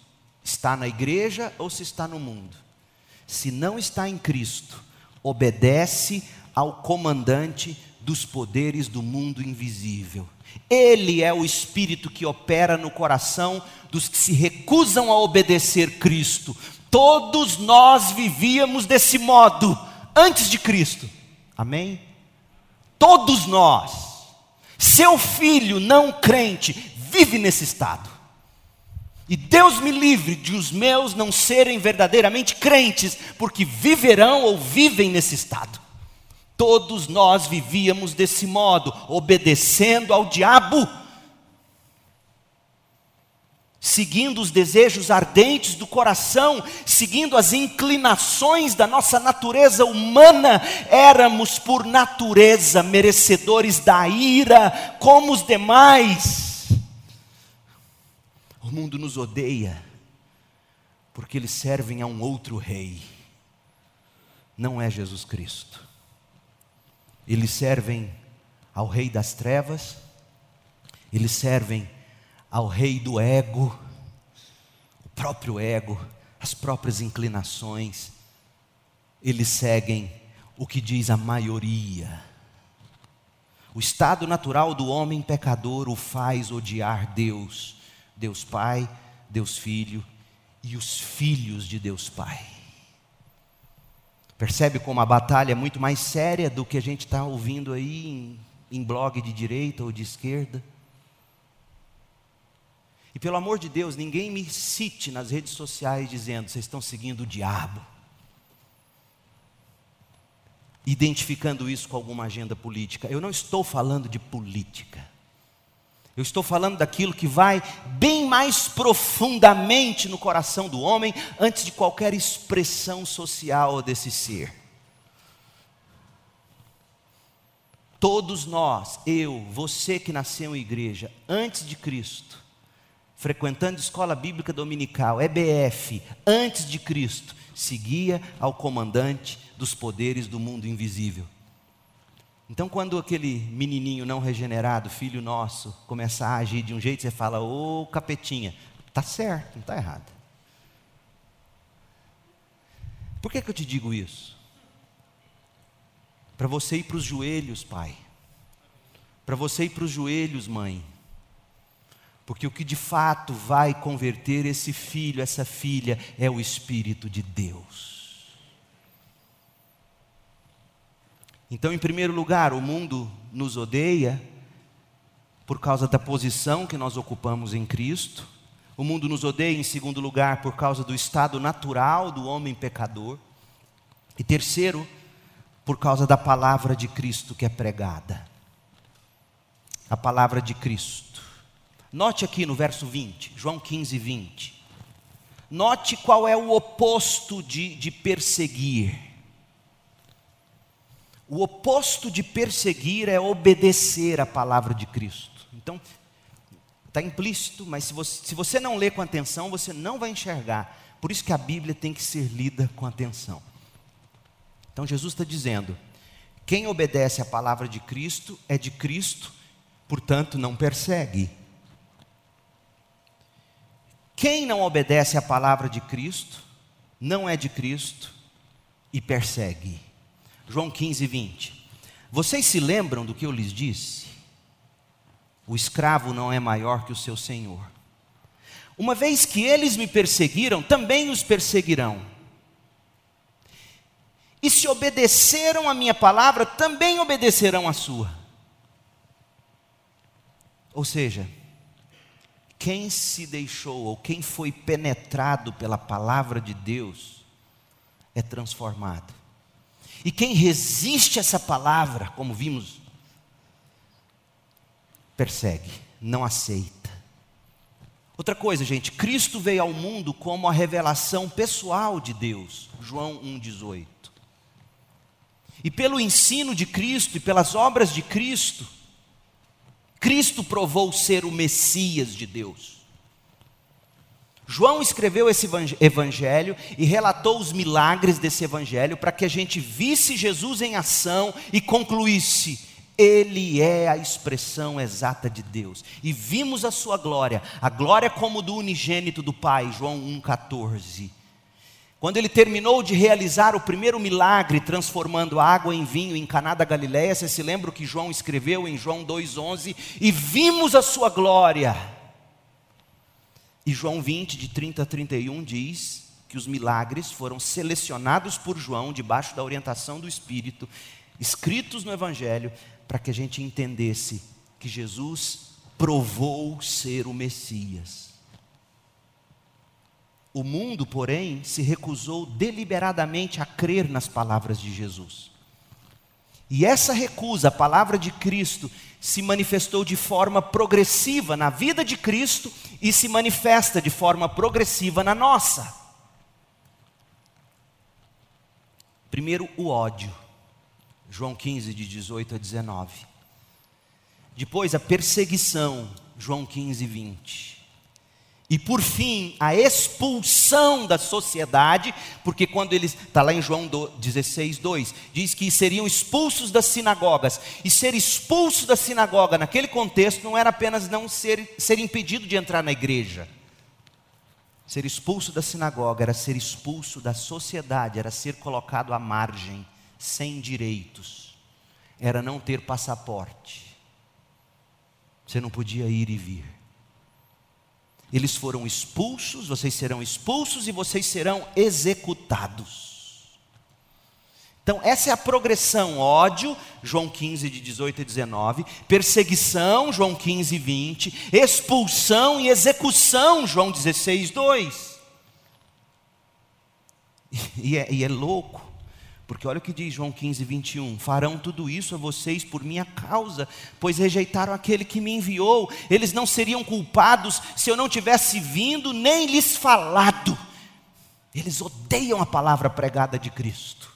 está na igreja ou se está no mundo, se não está em Cristo, obedece ao comandante dos poderes do mundo invisível. Ele é o Espírito que opera no coração dos que se recusam a obedecer Cristo. Todos nós vivíamos desse modo antes de Cristo. Amém? Todos nós. Seu filho não crente vive nesse estado. E Deus me livre de os meus não serem verdadeiramente crentes, porque viverão ou vivem nesse estado. Todos nós vivíamos desse modo, obedecendo ao diabo seguindo os desejos ardentes do coração, seguindo as inclinações da nossa natureza humana, éramos por natureza merecedores da ira, como os demais. O mundo nos odeia, porque eles servem a um outro rei, não é Jesus Cristo. Eles servem ao rei das trevas, eles servem ao rei do ego, o próprio ego, as próprias inclinações, eles seguem o que diz a maioria. O estado natural do homem pecador o faz odiar Deus, Deus Pai, Deus Filho e os filhos de Deus Pai. Percebe como a batalha é muito mais séria do que a gente está ouvindo aí em, em blog de direita ou de esquerda? E pelo amor de Deus, ninguém me cite nas redes sociais dizendo: vocês estão seguindo o diabo. Identificando isso com alguma agenda política. Eu não estou falando de política. Eu estou falando daquilo que vai bem mais profundamente no coração do homem antes de qualquer expressão social desse ser. Todos nós, eu, você que nasceu em igreja, antes de Cristo, frequentando escola bíblica dominical, EBF, antes de Cristo, seguia ao comandante dos poderes do mundo invisível. Então, quando aquele menininho não regenerado, filho nosso, começa a agir de um jeito, você fala, ô capetinha, tá certo, não está errado. Por que, que eu te digo isso? Para você ir para os joelhos, pai. Para você ir para os joelhos, mãe. Porque o que de fato vai converter esse filho, essa filha, é o Espírito de Deus. Então, em primeiro lugar, o mundo nos odeia por causa da posição que nós ocupamos em Cristo. O mundo nos odeia, em segundo lugar, por causa do estado natural do homem pecador. E terceiro, por causa da palavra de Cristo que é pregada. A palavra de Cristo. Note aqui no verso 20, João 15, 20. Note qual é o oposto de, de perseguir. O oposto de perseguir é obedecer a palavra de Cristo. Então, está implícito, mas se você, se você não lê com atenção, você não vai enxergar. Por isso que a Bíblia tem que ser lida com atenção. Então, Jesus está dizendo: quem obedece à palavra de Cristo é de Cristo, portanto, não persegue. Quem não obedece à palavra de Cristo, não é de Cristo e persegue. João 15, 20. Vocês se lembram do que eu lhes disse? O escravo não é maior que o seu senhor. Uma vez que eles me perseguiram, também os perseguirão. E se obedeceram a minha palavra, também obedecerão a sua. Ou seja, quem se deixou ou quem foi penetrado pela palavra de Deus é transformado. E quem resiste a essa palavra, como vimos, persegue, não aceita. Outra coisa, gente, Cristo veio ao mundo como a revelação pessoal de Deus, João 1,18. E pelo ensino de Cristo e pelas obras de Cristo, Cristo provou ser o Messias de Deus. João escreveu esse evangelho e relatou os milagres desse evangelho para que a gente visse Jesus em ação e concluísse: Ele é a expressão exata de Deus. E vimos a sua glória, a glória como do unigênito do Pai, João 1,14. Quando ele terminou de realizar o primeiro milagre, transformando água em vinho em Caná da Galiléia, você se lembra o que João escreveu em João 2:11, e vimos a sua glória. E João 20 de 30 a 31 diz que os milagres foram selecionados por João debaixo da orientação do Espírito, escritos no evangelho, para que a gente entendesse que Jesus provou ser o Messias. O mundo, porém, se recusou deliberadamente a crer nas palavras de Jesus. E essa recusa à palavra de Cristo se manifestou de forma progressiva na vida de Cristo e se manifesta de forma progressiva na nossa. Primeiro, o ódio. João 15, de 18 a 19. Depois, a perseguição. João 15, 20. E por fim, a expulsão da sociedade, porque quando eles, está lá em João 16, 2, diz que seriam expulsos das sinagogas. E ser expulso da sinagoga naquele contexto não era apenas não ser, ser impedido de entrar na igreja. Ser expulso da sinagoga era ser expulso da sociedade, era ser colocado à margem, sem direitos, era não ter passaporte. Você não podia ir e vir. Eles foram expulsos, vocês serão expulsos e vocês serão executados. Então, essa é a progressão: ódio, João 15, de 18 a 19, perseguição, João 15, 20, expulsão e execução, João 16, 2. E é, e é louco, porque olha o que diz João 15, 21: Farão tudo isso a vocês por minha causa, pois rejeitaram aquele que me enviou. Eles não seriam culpados se eu não tivesse vindo nem lhes falado. Eles odeiam a palavra pregada de Cristo.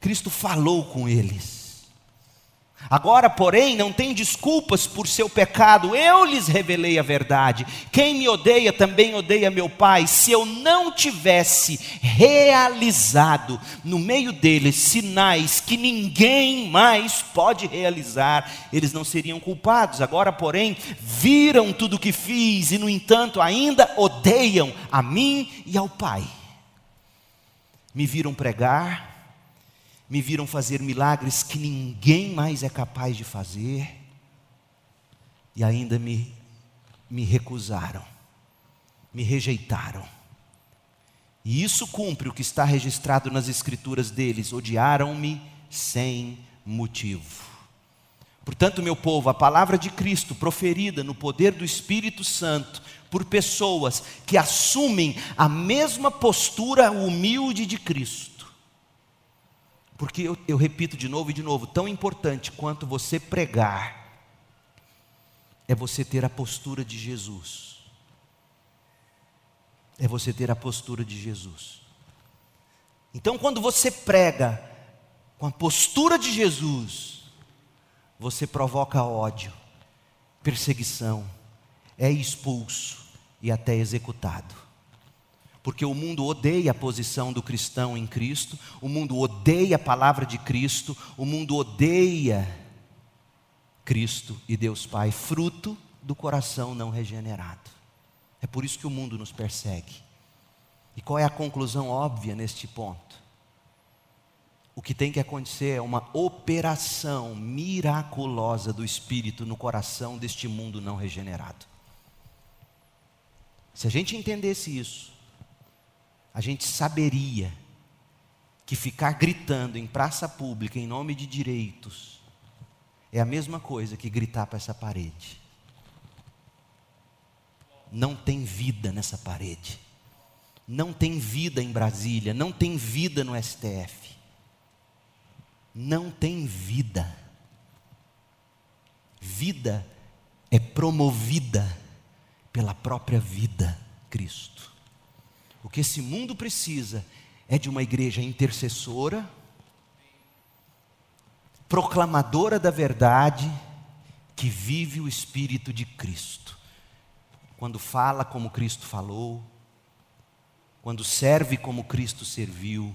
Cristo falou com eles. Agora, porém, não tem desculpas por seu pecado, eu lhes revelei a verdade. Quem me odeia também odeia meu Pai. Se eu não tivesse realizado no meio deles sinais que ninguém mais pode realizar, eles não seriam culpados. Agora, porém, viram tudo o que fiz e, no entanto, ainda odeiam a mim e ao Pai. Me viram pregar, me viram fazer milagres que ninguém mais é capaz de fazer, e ainda me, me recusaram, me rejeitaram. E isso cumpre o que está registrado nas Escrituras deles: odiaram-me sem motivo. Portanto, meu povo, a palavra de Cristo, proferida no poder do Espírito Santo, por pessoas que assumem a mesma postura humilde de Cristo, porque eu, eu repito de novo e de novo: tão importante quanto você pregar, é você ter a postura de Jesus. É você ter a postura de Jesus. Então, quando você prega com a postura de Jesus, você provoca ódio, perseguição, é expulso e até executado porque o mundo odeia a posição do cristão em Cristo, o mundo odeia a palavra de Cristo, o mundo odeia Cristo e Deus Pai, fruto do coração não regenerado. É por isso que o mundo nos persegue. E qual é a conclusão óbvia neste ponto? O que tem que acontecer é uma operação miraculosa do Espírito no coração deste mundo não regenerado. Se a gente entendesse isso, a gente saberia que ficar gritando em praça pública em nome de direitos é a mesma coisa que gritar para essa parede. Não tem vida nessa parede. Não tem vida em Brasília, não tem vida no STF. Não tem vida. Vida é promovida pela própria vida, Cristo. O que esse mundo precisa é de uma igreja intercessora, proclamadora da verdade, que vive o Espírito de Cristo. Quando fala como Cristo falou, quando serve como Cristo serviu,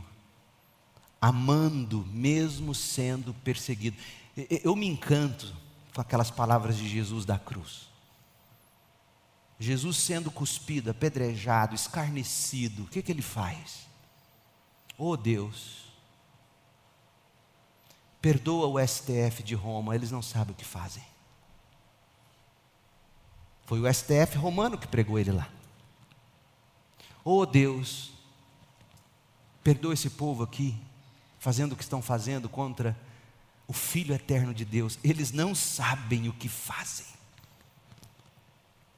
amando mesmo sendo perseguido. Eu me encanto com aquelas palavras de Jesus da cruz. Jesus sendo cuspido, apedrejado, escarnecido, o que, que ele faz? Oh Deus, perdoa o STF de Roma, eles não sabem o que fazem. Foi o STF romano que pregou ele lá. Oh Deus, perdoa esse povo aqui, fazendo o que estão fazendo contra o Filho eterno de Deus, eles não sabem o que fazem.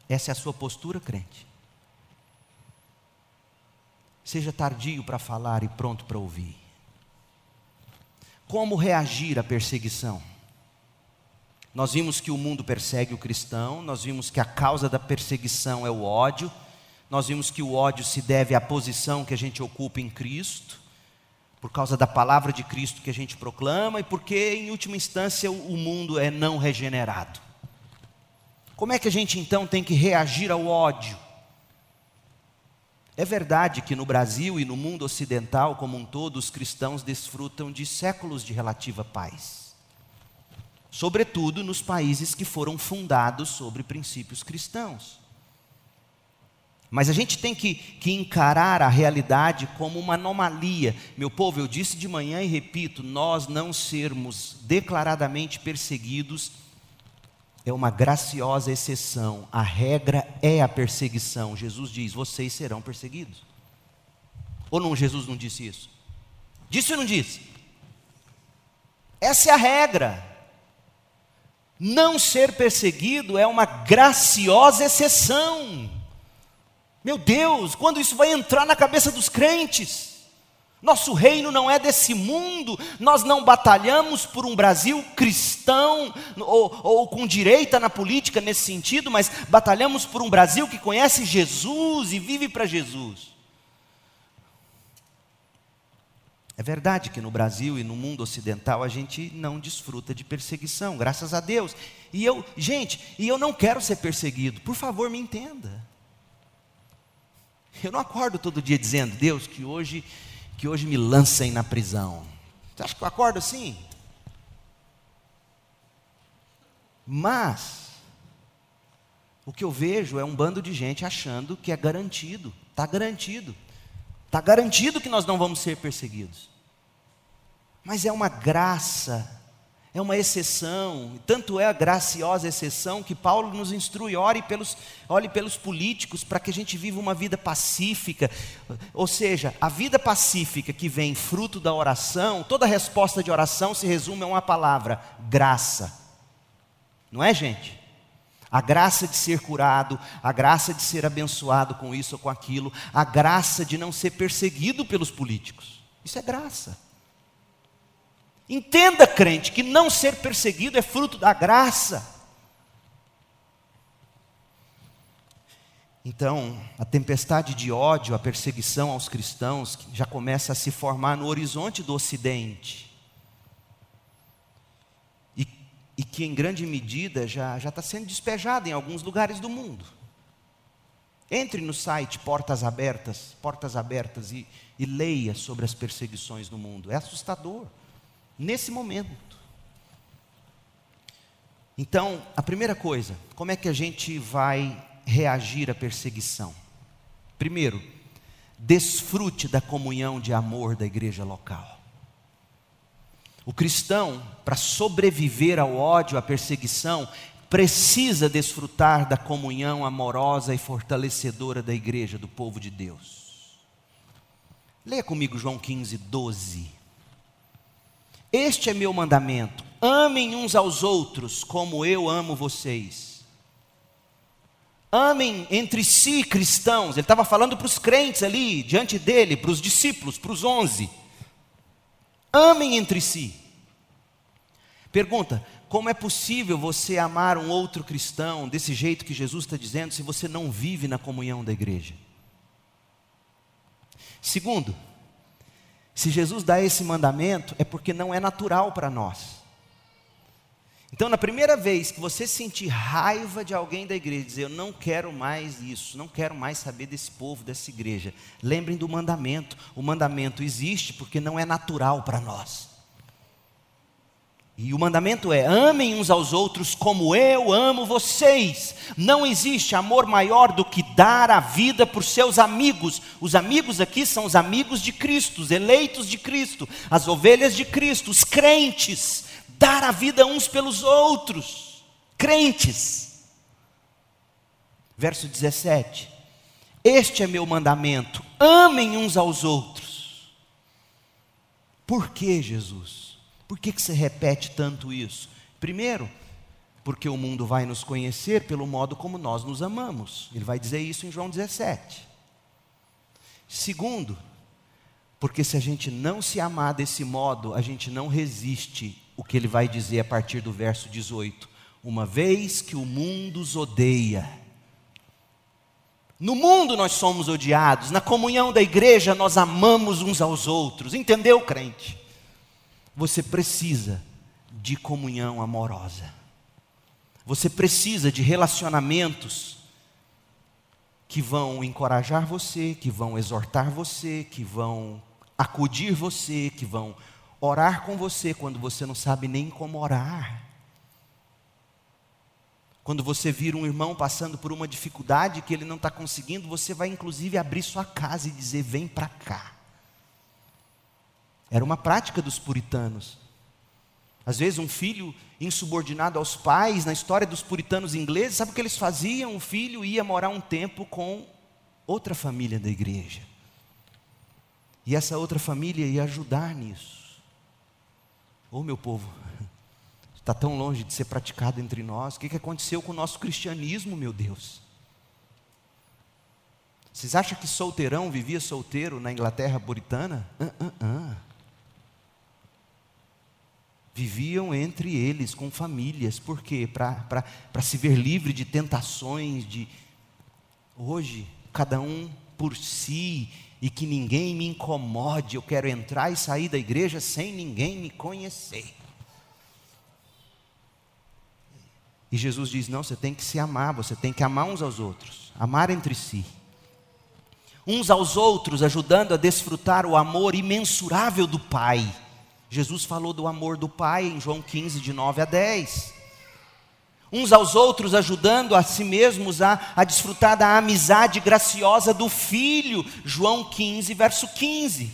Essa é a sua postura, crente. Seja tardio para falar e pronto para ouvir. Como reagir à perseguição? Nós vimos que o mundo persegue o cristão, nós vimos que a causa da perseguição é o ódio, nós vimos que o ódio se deve à posição que a gente ocupa em Cristo, por causa da palavra de Cristo que a gente proclama e porque, em última instância, o mundo é não regenerado. Como é que a gente então tem que reagir ao ódio? É verdade que no Brasil e no mundo ocidental como um todo, os cristãos desfrutam de séculos de relativa paz. Sobretudo nos países que foram fundados sobre princípios cristãos. Mas a gente tem que, que, encarar a realidade como uma anomalia. Meu povo, eu disse de manhã e repito: nós não sermos declaradamente perseguidos é uma graciosa exceção. A regra é a perseguição. Jesus diz: vocês serão perseguidos. Ou não, Jesus não disse isso? Disse ou não disse? Essa é a regra. Não ser perseguido é uma graciosa exceção. Meu Deus, quando isso vai entrar na cabeça dos crentes? Nosso reino não é desse mundo, nós não batalhamos por um Brasil cristão ou, ou, com direita na política nesse sentido, mas batalhamos por um Brasil que conhece Jesus e vive para Jesus. É verdade que no Brasil e no mundo ocidental a gente não desfruta de perseguição, graças a Deus. E eu, gente, e eu não quero ser perseguido, por favor, me entenda. Eu não acordo todo dia dizendo, Deus, que hoje, que hoje me lancem na prisão. Você acha que eu acordo assim? Mas, o que eu vejo é um bando de gente achando que é garantido, está garantido, está garantido que nós não vamos ser perseguidos. Mas é uma graça é uma exceção, tanto é a graciosa exceção que Paulo nos instrui, ore pelos, ore pelos políticos para que a gente viva uma vida pacífica. Ou seja, a vida pacífica que vem fruto da oração, toda resposta de oração se resume a uma palavra: graça. Não é, gente? A graça de ser curado, a graça de ser abençoado com isso ou com aquilo, a graça de não ser perseguido pelos políticos. Isso é graça. Entenda, crente, que não ser perseguido é fruto da graça. Então, a tempestade de ódio, a perseguição aos cristãos, já começa a se formar no horizonte do Ocidente. E, e que, em grande medida, já está sendo despejada em alguns lugares do mundo. Entre no site Portas Abertas, Portas Abertas, e, e leia sobre as perseguições no mundo. É assustador nesse momento. Então, a primeira coisa, como é que a gente vai reagir à perseguição? Primeiro, desfrute da comunhão de amor da igreja local. O cristão, para sobreviver ao ódio, à perseguição, precisa desfrutar da comunhão amorosa e fortalecedora da igreja, do povo de Deus. Leia comigo João 15, 12. Este é meu mandamento: amem uns aos outros como eu amo vocês. Amem entre si, cristãos. Ele estava falando para os crentes ali, diante dele, para os discípulos, para os onze. Amem entre si. Pergunta: como é possível você amar um outro cristão desse jeito que Jesus está dizendo, se você não vive na comunhão da igreja? Segundo, se Jesus dá esse mandamento, é porque não é natural para nós. Então, na primeira vez que você sentir raiva de alguém da igreja, dizer, eu não quero mais isso, não quero mais saber desse povo, dessa igreja, lembrem do mandamento. O mandamento existe porque não é natural para nós. E o mandamento é: amem uns aos outros como eu amo vocês. Não existe amor maior do que dar a vida por seus amigos. Os amigos aqui são os amigos de Cristo, os eleitos de Cristo, as ovelhas de Cristo, os crentes. Dar a vida uns pelos outros. Crentes. Verso 17: Este é meu mandamento: amem uns aos outros. Por que, Jesus? Por que, que você repete tanto isso? Primeiro, porque o mundo vai nos conhecer pelo modo como nós nos amamos. Ele vai dizer isso em João 17. Segundo, porque se a gente não se amar desse modo, a gente não resiste o que ele vai dizer a partir do verso 18. Uma vez que o mundo os odeia. No mundo nós somos odiados, na comunhão da igreja nós amamos uns aos outros. Entendeu, crente? Você precisa de comunhão amorosa. Você precisa de relacionamentos que vão encorajar você, que vão exortar você, que vão acudir você, que vão orar com você quando você não sabe nem como orar. Quando você vira um irmão passando por uma dificuldade que ele não está conseguindo, você vai inclusive abrir sua casa e dizer: vem para cá. Era uma prática dos puritanos. Às vezes, um filho insubordinado aos pais, na história dos puritanos ingleses, sabe o que eles faziam? O filho ia morar um tempo com outra família da igreja. E essa outra família ia ajudar nisso. Ô oh, meu povo, está [laughs] tão longe de ser praticado entre nós. O que, aconteceu com o nosso cristianismo, meu Deus? Vocês acham que solteirão vivia solteiro na Inglaterra puritana? Uh, uh, uh viviam entre eles, com famílias, por quê? Para se ver livre de tentações, de. Hoje, cada um por si, e que ninguém me incomode. Eu quero entrar e sair da igreja sem ninguém me conhecer. E Jesus diz: não, você tem que se amar, você tem que amar uns aos outros, amar entre si. Uns aos outros, ajudando a desfrutar o amor imensurável do Pai. Jesus falou do amor do Pai em João 15, de 9 a 10 uns aos outros, ajudando a si mesmos a, a desfrutar da amizade graciosa do Filho, João 15, verso 15.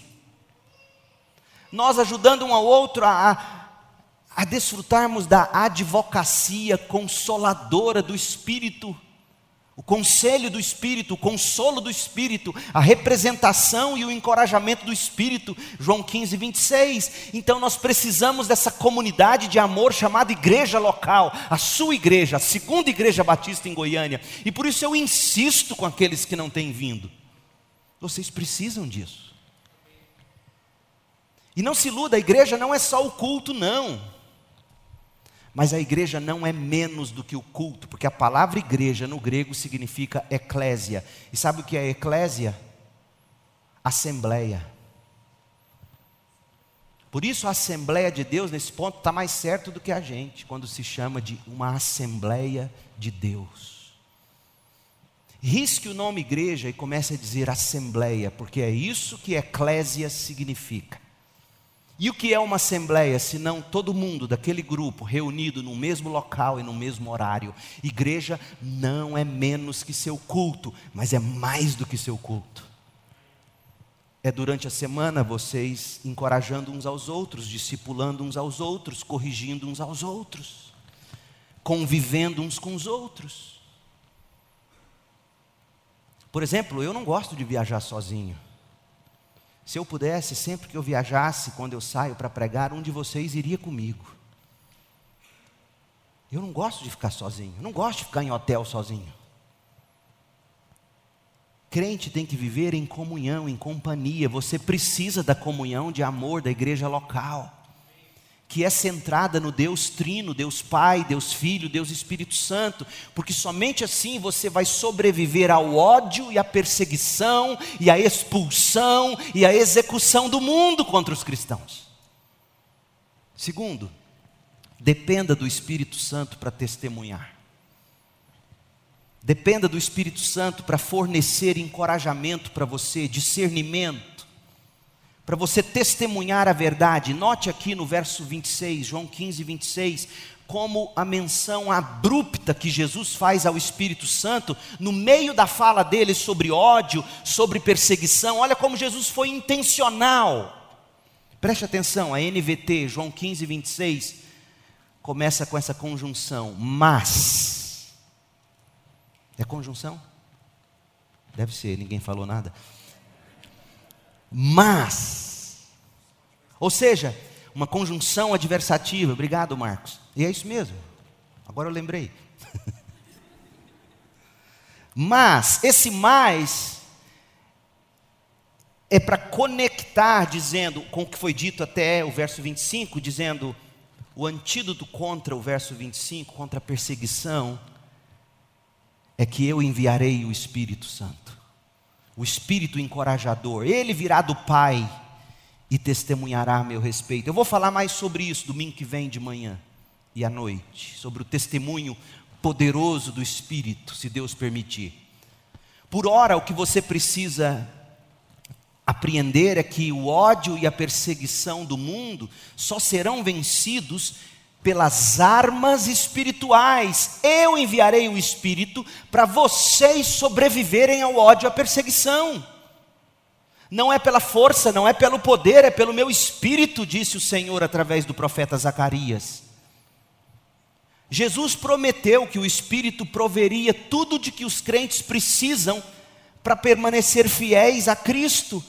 Nós ajudando um ao outro a, a, a desfrutarmos da advocacia consoladora do Espírito o conselho do Espírito, o consolo do Espírito, a representação e o encorajamento do Espírito, João 15, 26. Então nós precisamos dessa comunidade de amor chamada igreja local, a sua igreja, a segunda igreja batista em Goiânia. E por isso eu insisto com aqueles que não têm vindo. Vocês precisam disso. E não se iluda, a igreja não é só o culto, não. Mas a igreja não é menos do que o culto, porque a palavra igreja no grego significa eclésia. E sabe o que é eclésia? Assembleia. Por isso a Assembleia de Deus, nesse ponto, está mais certo do que a gente, quando se chama de uma Assembleia de Deus. Risque o nome igreja e comece a dizer Assembleia, porque é isso que eclésia significa. E o que é uma assembleia, se não todo mundo daquele grupo reunido no mesmo local e no mesmo horário? Igreja não é menos que seu culto, mas é mais do que seu culto. É durante a semana vocês encorajando uns aos outros, discipulando uns aos outros, corrigindo uns aos outros, convivendo uns com os outros. Por exemplo, eu não gosto de viajar sozinho. Se eu pudesse, sempre que eu viajasse, quando eu saio para pregar, um de vocês iria comigo. Eu não gosto de ficar sozinho, eu não gosto de ficar em hotel sozinho. Crente tem que viver em comunhão, em companhia. Você precisa da comunhão de amor da igreja local que é centrada no Deus Trino, Deus Pai, Deus Filho, Deus Espírito Santo, porque somente assim você vai sobreviver ao ódio e à perseguição e à expulsão e à execução do mundo contra os cristãos. Segundo, dependa do Espírito Santo para testemunhar. Dependa do Espírito Santo para fornecer encorajamento para você, discernimento para você testemunhar a verdade. Note aqui no verso 26, João 15, 26, como a menção abrupta que Jesus faz ao Espírito Santo, no meio da fala dele sobre ódio, sobre perseguição, olha como Jesus foi intencional. Preste atenção, a NVT, João 15, 26, começa com essa conjunção, mas. É conjunção? Deve ser, ninguém falou nada mas. Ou seja, uma conjunção adversativa. Obrigado, Marcos. E é isso mesmo. Agora eu lembrei. [laughs] mas, esse mais é para conectar, dizendo, com o que foi dito até o verso 25, dizendo o antídoto contra o verso 25, contra a perseguição, é que eu enviarei o Espírito Santo o espírito encorajador. Ele virá do Pai e testemunhará a meu respeito. Eu vou falar mais sobre isso domingo que vem de manhã e à noite, sobre o testemunho poderoso do Espírito, se Deus permitir. Por ora, o que você precisa apreender é que o ódio e a perseguição do mundo só serão vencidos pelas armas espirituais. Eu enviarei o Espírito para vocês sobreviverem ao ódio e à perseguição. Não é pela força, não é pelo poder, é pelo meu espírito, disse o Senhor através do profeta Zacarias. Jesus prometeu que o Espírito proveria tudo de que os crentes precisam para permanecer fiéis a Cristo.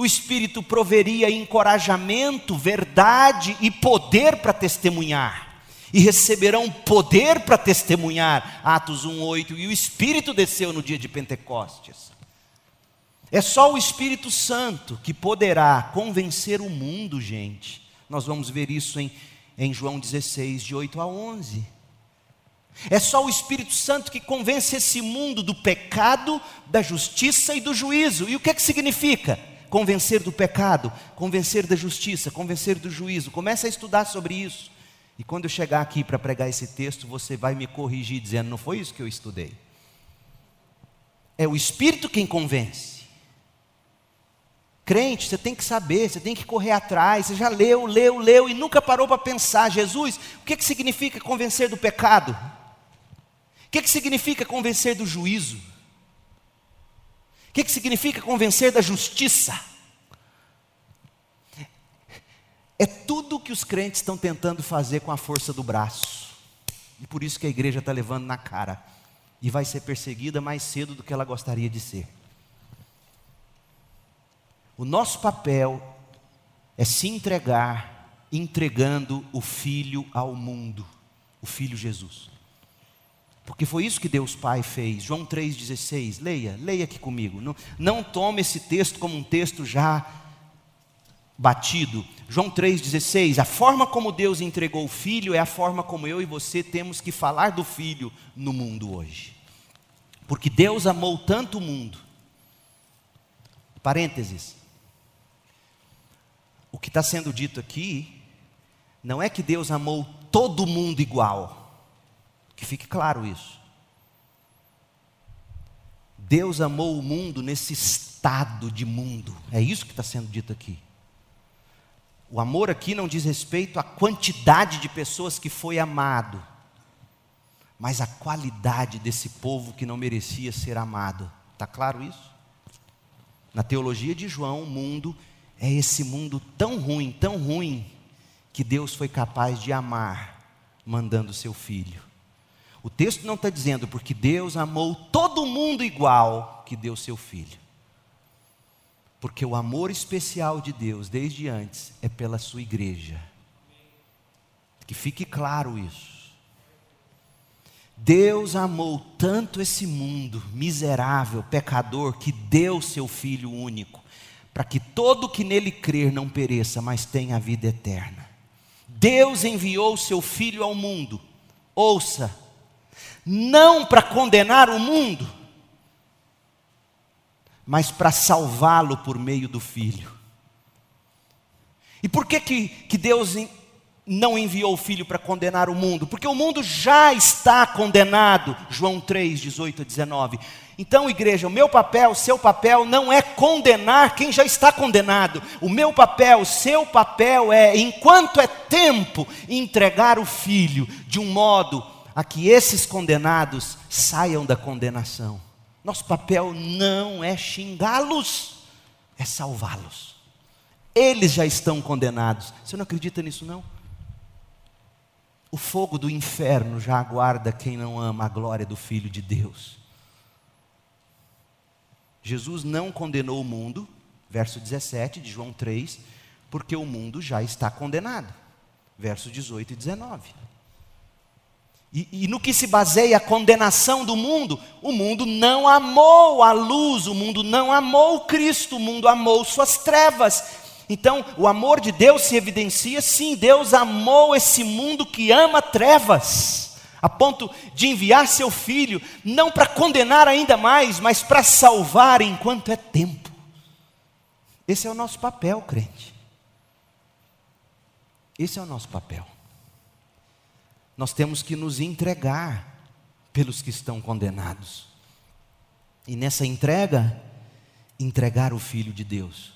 O Espírito proveria encorajamento, verdade e poder para testemunhar. E receberão poder para testemunhar. Atos 1:8 e o Espírito desceu no dia de Pentecostes. É só o Espírito Santo que poderá convencer o mundo, gente. Nós vamos ver isso em, em João 16, de 8 a 11. É só o Espírito Santo que convence esse mundo do pecado, da justiça e do juízo. E o que é que significa? Convencer do pecado, convencer da justiça, convencer do juízo. Comece a estudar sobre isso. E quando eu chegar aqui para pregar esse texto, você vai me corrigir dizendo: não foi isso que eu estudei. É o Espírito quem convence. Crente, você tem que saber, você tem que correr atrás. Você já leu, leu, leu e nunca parou para pensar: Jesus, o que, que significa convencer do pecado? O que, que significa convencer do juízo? O que, que significa convencer da justiça? É tudo o que os crentes estão tentando fazer com a força do braço. E por isso que a igreja está levando na cara. E vai ser perseguida mais cedo do que ela gostaria de ser. O nosso papel é se entregar, entregando o Filho ao mundo, o Filho Jesus. Porque foi isso que Deus Pai fez. João 3,16. Leia, leia aqui comigo. Não, não tome esse texto como um texto já batido. João 3,16: a forma como Deus entregou o Filho é a forma como eu e você temos que falar do Filho no mundo hoje. Porque Deus amou tanto o mundo. Parênteses. O que está sendo dito aqui não é que Deus amou todo mundo igual. Que fique claro isso. Deus amou o mundo nesse estado de mundo. É isso que está sendo dito aqui. O amor aqui não diz respeito à quantidade de pessoas que foi amado, mas à qualidade desse povo que não merecia ser amado. Está claro isso? Na teologia de João, o mundo é esse mundo tão ruim, tão ruim, que Deus foi capaz de amar, mandando seu filho. O texto não está dizendo porque Deus amou todo mundo igual que deu seu filho. Porque o amor especial de Deus, desde antes, é pela sua igreja. Que fique claro isso. Deus amou tanto esse mundo miserável, pecador, que deu seu Filho único, para que todo que nele crer não pereça, mas tenha a vida eterna. Deus enviou seu Filho ao mundo, ouça, não para condenar o mundo, mas para salvá-lo por meio do Filho. E por que, que, que Deus não enviou o Filho para condenar o mundo? Porque o mundo já está condenado, João 3, 18 a 19. Então, igreja, o meu papel, o seu papel não é condenar quem já está condenado. O meu papel, o seu papel é, enquanto é tempo, entregar o Filho de um modo a que esses condenados saiam da condenação. Nosso papel não é xingá-los, é salvá-los. Eles já estão condenados. Você não acredita nisso, não? O fogo do inferno já aguarda quem não ama a glória do Filho de Deus. Jesus não condenou o mundo, verso 17 de João 3, porque o mundo já está condenado. Verso 18 e 19. E, e, no que se baseia a condenação do mundo, o mundo não amou a luz, o mundo não amou Cristo, o mundo amou suas trevas. Então, o amor de Deus se evidencia, sim, Deus amou esse mundo que ama trevas, a ponto de enviar seu filho, não para condenar ainda mais, mas para salvar enquanto é tempo. Esse é o nosso papel, crente. Esse é o nosso papel nós temos que nos entregar pelos que estão condenados. E nessa entrega, entregar o Filho de Deus.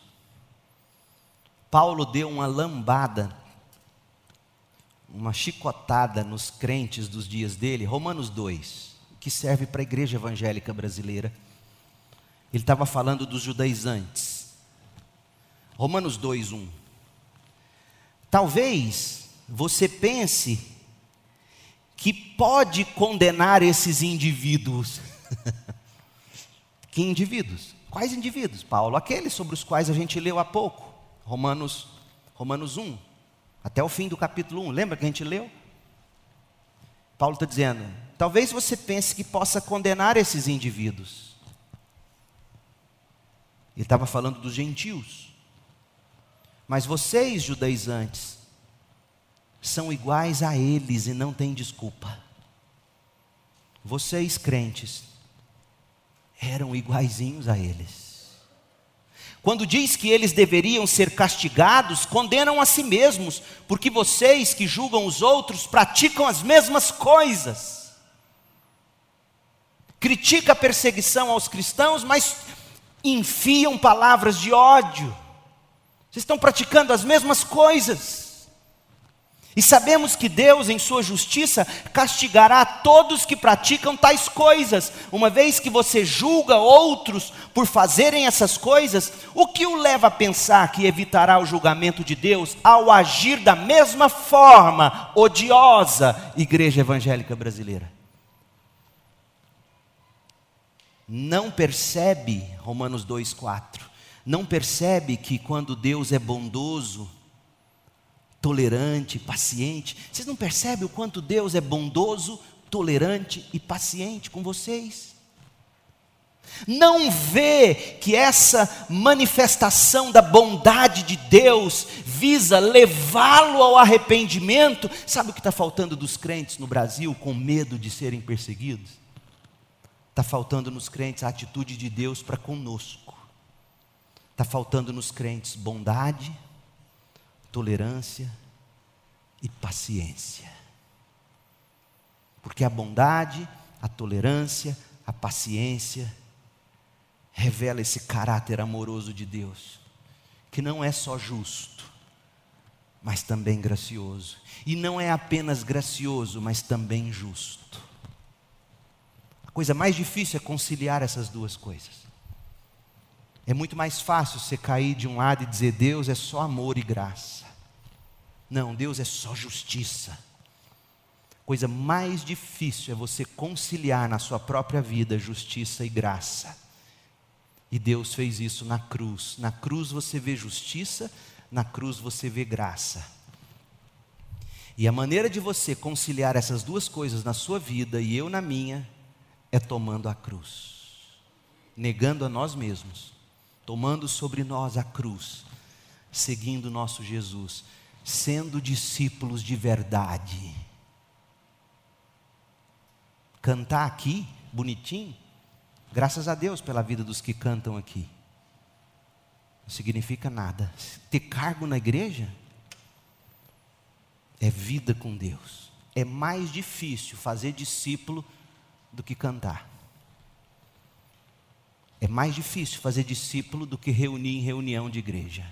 Paulo deu uma lambada, uma chicotada nos crentes dos dias dele, Romanos 2, que serve para a igreja evangélica brasileira. Ele estava falando dos judaizantes. Romanos 2, 1. Talvez você pense que pode condenar esses indivíduos. que indivíduos? Quais indivíduos, Paulo? Aqueles sobre os quais a gente leu há pouco. Romanos, Romanos 1, até o fim do capítulo 1. Lembra que a gente leu? Paulo está dizendo: talvez você pense que possa condenar esses indivíduos. Ele estava falando dos gentios. Mas vocês, judaizantes, são iguais a eles e não têm desculpa. vocês crentes eram iguaizinhos a eles. Quando diz que eles deveriam ser castigados, condenam a si mesmos, porque vocês que julgam os outros praticam as mesmas coisas. Critica a perseguição aos cristãos, mas enfiam palavras de ódio. Vocês estão praticando as mesmas coisas. E sabemos que Deus, em Sua justiça, castigará todos que praticam tais coisas. Uma vez que você julga outros por fazerem essas coisas, o que o leva a pensar que evitará o julgamento de Deus ao agir da mesma forma odiosa, Igreja Evangélica Brasileira? Não percebe, Romanos 2,4, não percebe que quando Deus é bondoso, tolerante, paciente. Vocês não percebem o quanto Deus é bondoso, tolerante e paciente com vocês? Não vê que essa manifestação da bondade de Deus visa levá-lo ao arrependimento? Sabe o que está faltando dos crentes no Brasil com medo de serem perseguidos? Está faltando nos crentes a atitude de Deus para conosco. Está faltando nos crentes bondade, tolerância e paciência. Porque a bondade, a tolerância, a paciência revela esse caráter amoroso de Deus, que não é só justo, mas também gracioso. E não é apenas gracioso, mas também justo. A coisa mais difícil é conciliar essas duas coisas. É muito mais fácil você cair de um lado e dizer Deus é só amor e graça. Não, Deus é só justiça. Coisa mais difícil é você conciliar na sua própria vida justiça e graça. E Deus fez isso na cruz. Na cruz você vê justiça, na cruz você vê graça. E a maneira de você conciliar essas duas coisas na sua vida e eu na minha é tomando a cruz, negando a nós mesmos tomando sobre nós a cruz, seguindo nosso Jesus, sendo discípulos de verdade. Cantar aqui, bonitinho, graças a Deus pela vida dos que cantam aqui. Não significa nada. Ter cargo na igreja é vida com Deus. É mais difícil fazer discípulo do que cantar. É mais difícil fazer discípulo do que reunir em reunião de igreja.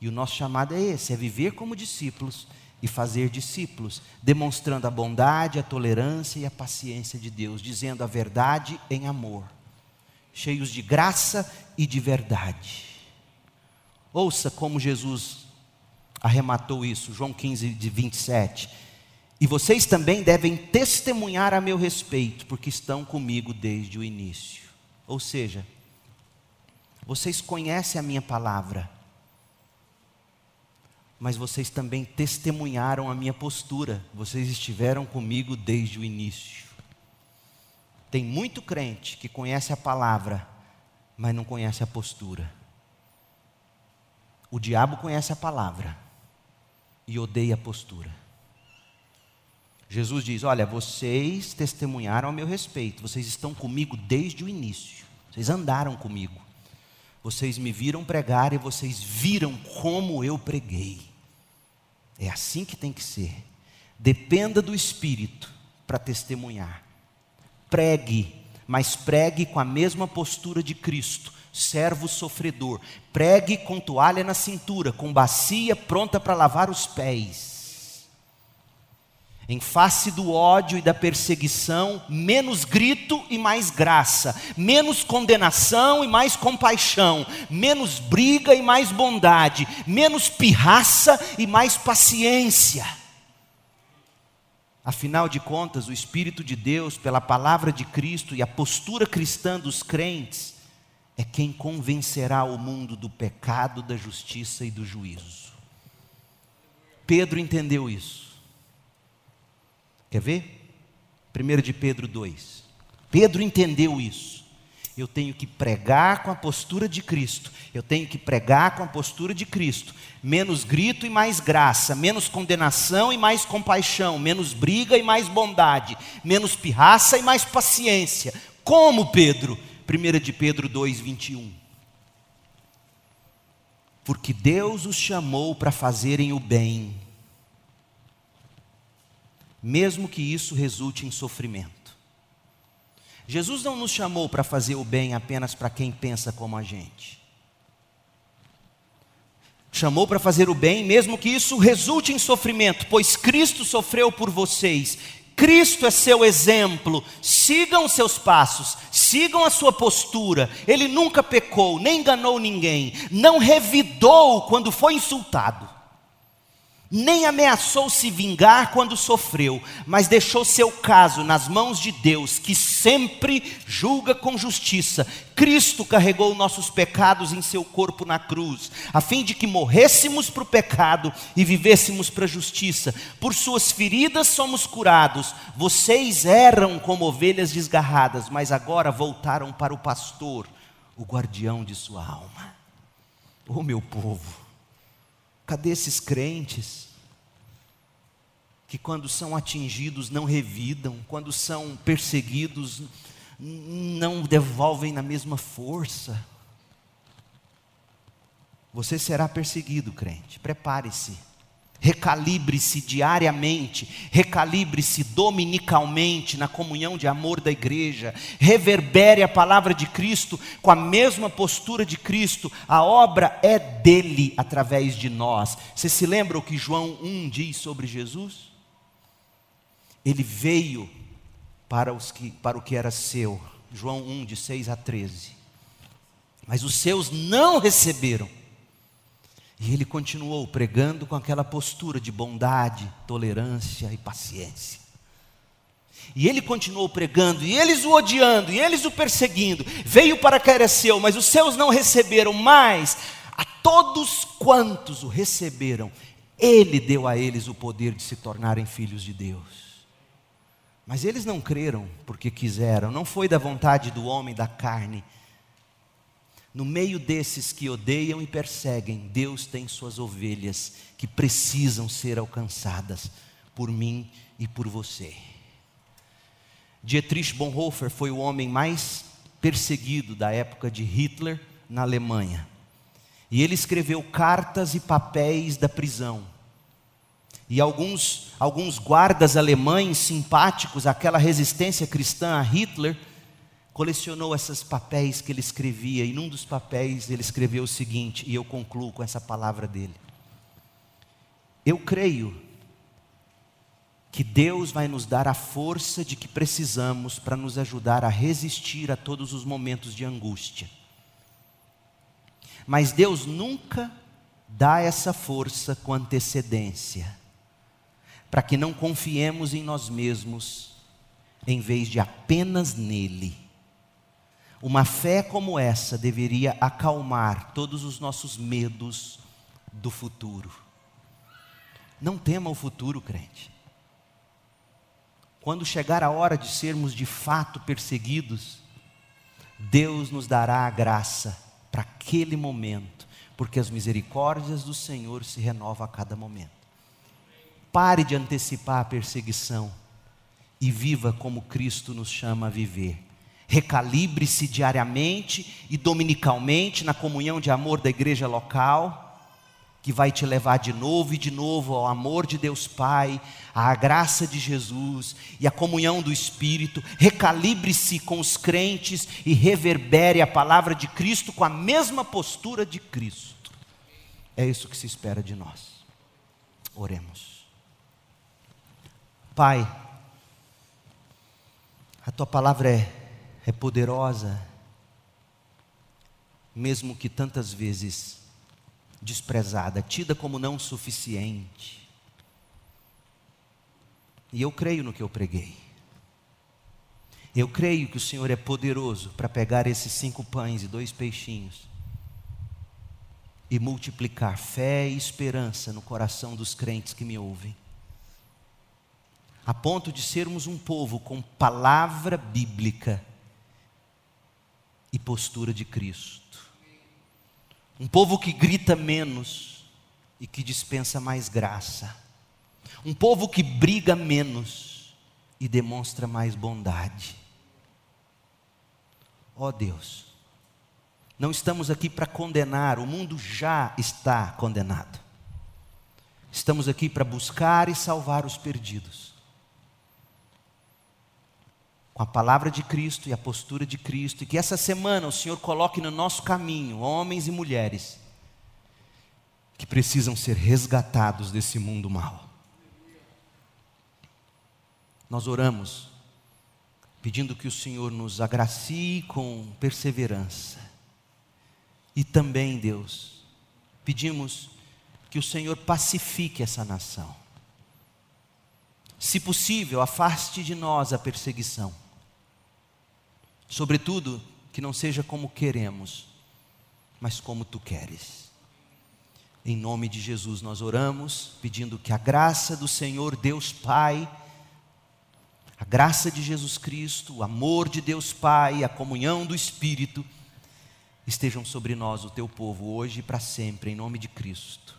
E o nosso chamado é esse: é viver como discípulos e fazer discípulos, demonstrando a bondade, a tolerância e a paciência de Deus, dizendo a verdade em amor, cheios de graça e de verdade. Ouça como Jesus arrematou isso, João 15, de 27. E vocês também devem testemunhar a meu respeito, porque estão comigo desde o início. Ou seja, vocês conhecem a minha palavra, mas vocês também testemunharam a minha postura, vocês estiveram comigo desde o início. Tem muito crente que conhece a palavra, mas não conhece a postura. O diabo conhece a palavra e odeia a postura. Jesus diz: Olha, vocês testemunharam a meu respeito, vocês estão comigo desde o início, vocês andaram comigo, vocês me viram pregar e vocês viram como eu preguei. É assim que tem que ser. Dependa do Espírito para testemunhar. Pregue, mas pregue com a mesma postura de Cristo, servo sofredor. Pregue com toalha na cintura, com bacia pronta para lavar os pés em face do ódio e da perseguição, menos grito e mais graça, menos condenação e mais compaixão, menos briga e mais bondade, menos pirraça e mais paciência. Afinal de contas, o Espírito de Deus, pela palavra de Cristo e a postura cristã dos crentes, é quem convencerá o mundo do pecado, da justiça e do juízo. Pedro entendeu isso. Quer ver? 1 de Pedro 2. Pedro entendeu isso. eu tenho que pregar com a postura de Cristo. Eu tenho que pregar com a postura de Cristo. Menos grito e mais graça, menos condenação e mais compaixão, menos briga e mais bondade, menos pirraça e mais paciência. Como Pedro? 1 de Pedro 2, 21. Porque Deus os chamou para fazerem o bem, mesmo que isso resulte em sofrimento. Jesus não nos chamou para fazer o bem apenas para quem pensa como a gente. Chamou para fazer o bem, mesmo que isso resulte em sofrimento, pois Cristo sofreu por vocês. Cristo é seu exemplo. Sigam seus passos, sigam a sua postura. Ele nunca pecou, nem enganou ninguém, não revidou quando foi insultado nem ameaçou se vingar quando sofreu, mas deixou seu caso nas mãos de Deus, que sempre julga com justiça. Cristo carregou nossos pecados em seu corpo na cruz, a fim de que morrêssemos para o pecado e vivêssemos para a justiça. Por suas feridas somos curados. Vocês eram como ovelhas desgarradas, mas agora voltaram para o pastor, o guardião de sua alma. Oh, meu povo Cadê esses crentes que, quando são atingidos, não revidam, quando são perseguidos, não devolvem na mesma força? Você será perseguido, crente, prepare-se. Recalibre-se diariamente, recalibre-se dominicalmente na comunhão de amor da igreja, reverbere a palavra de Cristo com a mesma postura de Cristo, a obra é dele através de nós. Você se lembra o que João 1 diz sobre Jesus? Ele veio para, os que, para o que era seu, João 1, de 6 a 13, mas os seus não receberam. E ele continuou pregando com aquela postura de bondade, tolerância e paciência. E ele continuou pregando, e eles o odiando, e eles o perseguindo. Veio para seu, mas os seus não receberam mais. A todos quantos o receberam, ele deu a eles o poder de se tornarem filhos de Deus. Mas eles não creram porque quiseram, não foi da vontade do homem, da carne, no meio desses que odeiam e perseguem, Deus tem suas ovelhas que precisam ser alcançadas por mim e por você. Dietrich Bonhoeffer foi o homem mais perseguido da época de Hitler na Alemanha. E ele escreveu cartas e papéis da prisão. E alguns, alguns guardas alemães simpáticos àquela resistência cristã a Hitler colecionou esses papéis que ele escrevia, e num dos papéis ele escreveu o seguinte, e eu concluo com essa palavra dele. Eu creio que Deus vai nos dar a força de que precisamos para nos ajudar a resistir a todos os momentos de angústia. Mas Deus nunca dá essa força com antecedência, para que não confiemos em nós mesmos, em vez de apenas nele. Uma fé como essa deveria acalmar todos os nossos medos do futuro. Não tema o futuro, crente. Quando chegar a hora de sermos de fato perseguidos, Deus nos dará a graça para aquele momento, porque as misericórdias do Senhor se renovam a cada momento. Pare de antecipar a perseguição e viva como Cristo nos chama a viver recalibre-se diariamente e dominicalmente na comunhão de amor da igreja local, que vai te levar de novo e de novo ao amor de Deus Pai, à graça de Jesus e à comunhão do Espírito. Recalibre-se com os crentes e reverbere a palavra de Cristo com a mesma postura de Cristo. É isso que se espera de nós. Oremos. Pai, a tua palavra é é poderosa, mesmo que tantas vezes desprezada, tida como não suficiente. E eu creio no que eu preguei. Eu creio que o Senhor é poderoso para pegar esses cinco pães e dois peixinhos e multiplicar fé e esperança no coração dos crentes que me ouvem, a ponto de sermos um povo com palavra bíblica e postura de Cristo. Um povo que grita menos e que dispensa mais graça. Um povo que briga menos e demonstra mais bondade. Ó oh Deus, não estamos aqui para condenar, o mundo já está condenado. Estamos aqui para buscar e salvar os perdidos. Com a palavra de Cristo e a postura de Cristo, e que essa semana o Senhor coloque no nosso caminho homens e mulheres que precisam ser resgatados desse mundo mal. Nós oramos pedindo que o Senhor nos agracie com perseverança. E também, Deus, pedimos que o Senhor pacifique essa nação. Se possível, afaste de nós a perseguição. Sobretudo, que não seja como queremos, mas como tu queres. Em nome de Jesus nós oramos, pedindo que a graça do Senhor Deus Pai, a graça de Jesus Cristo, o amor de Deus Pai, a comunhão do Espírito, estejam sobre nós, o teu povo, hoje e para sempre, em nome de Cristo.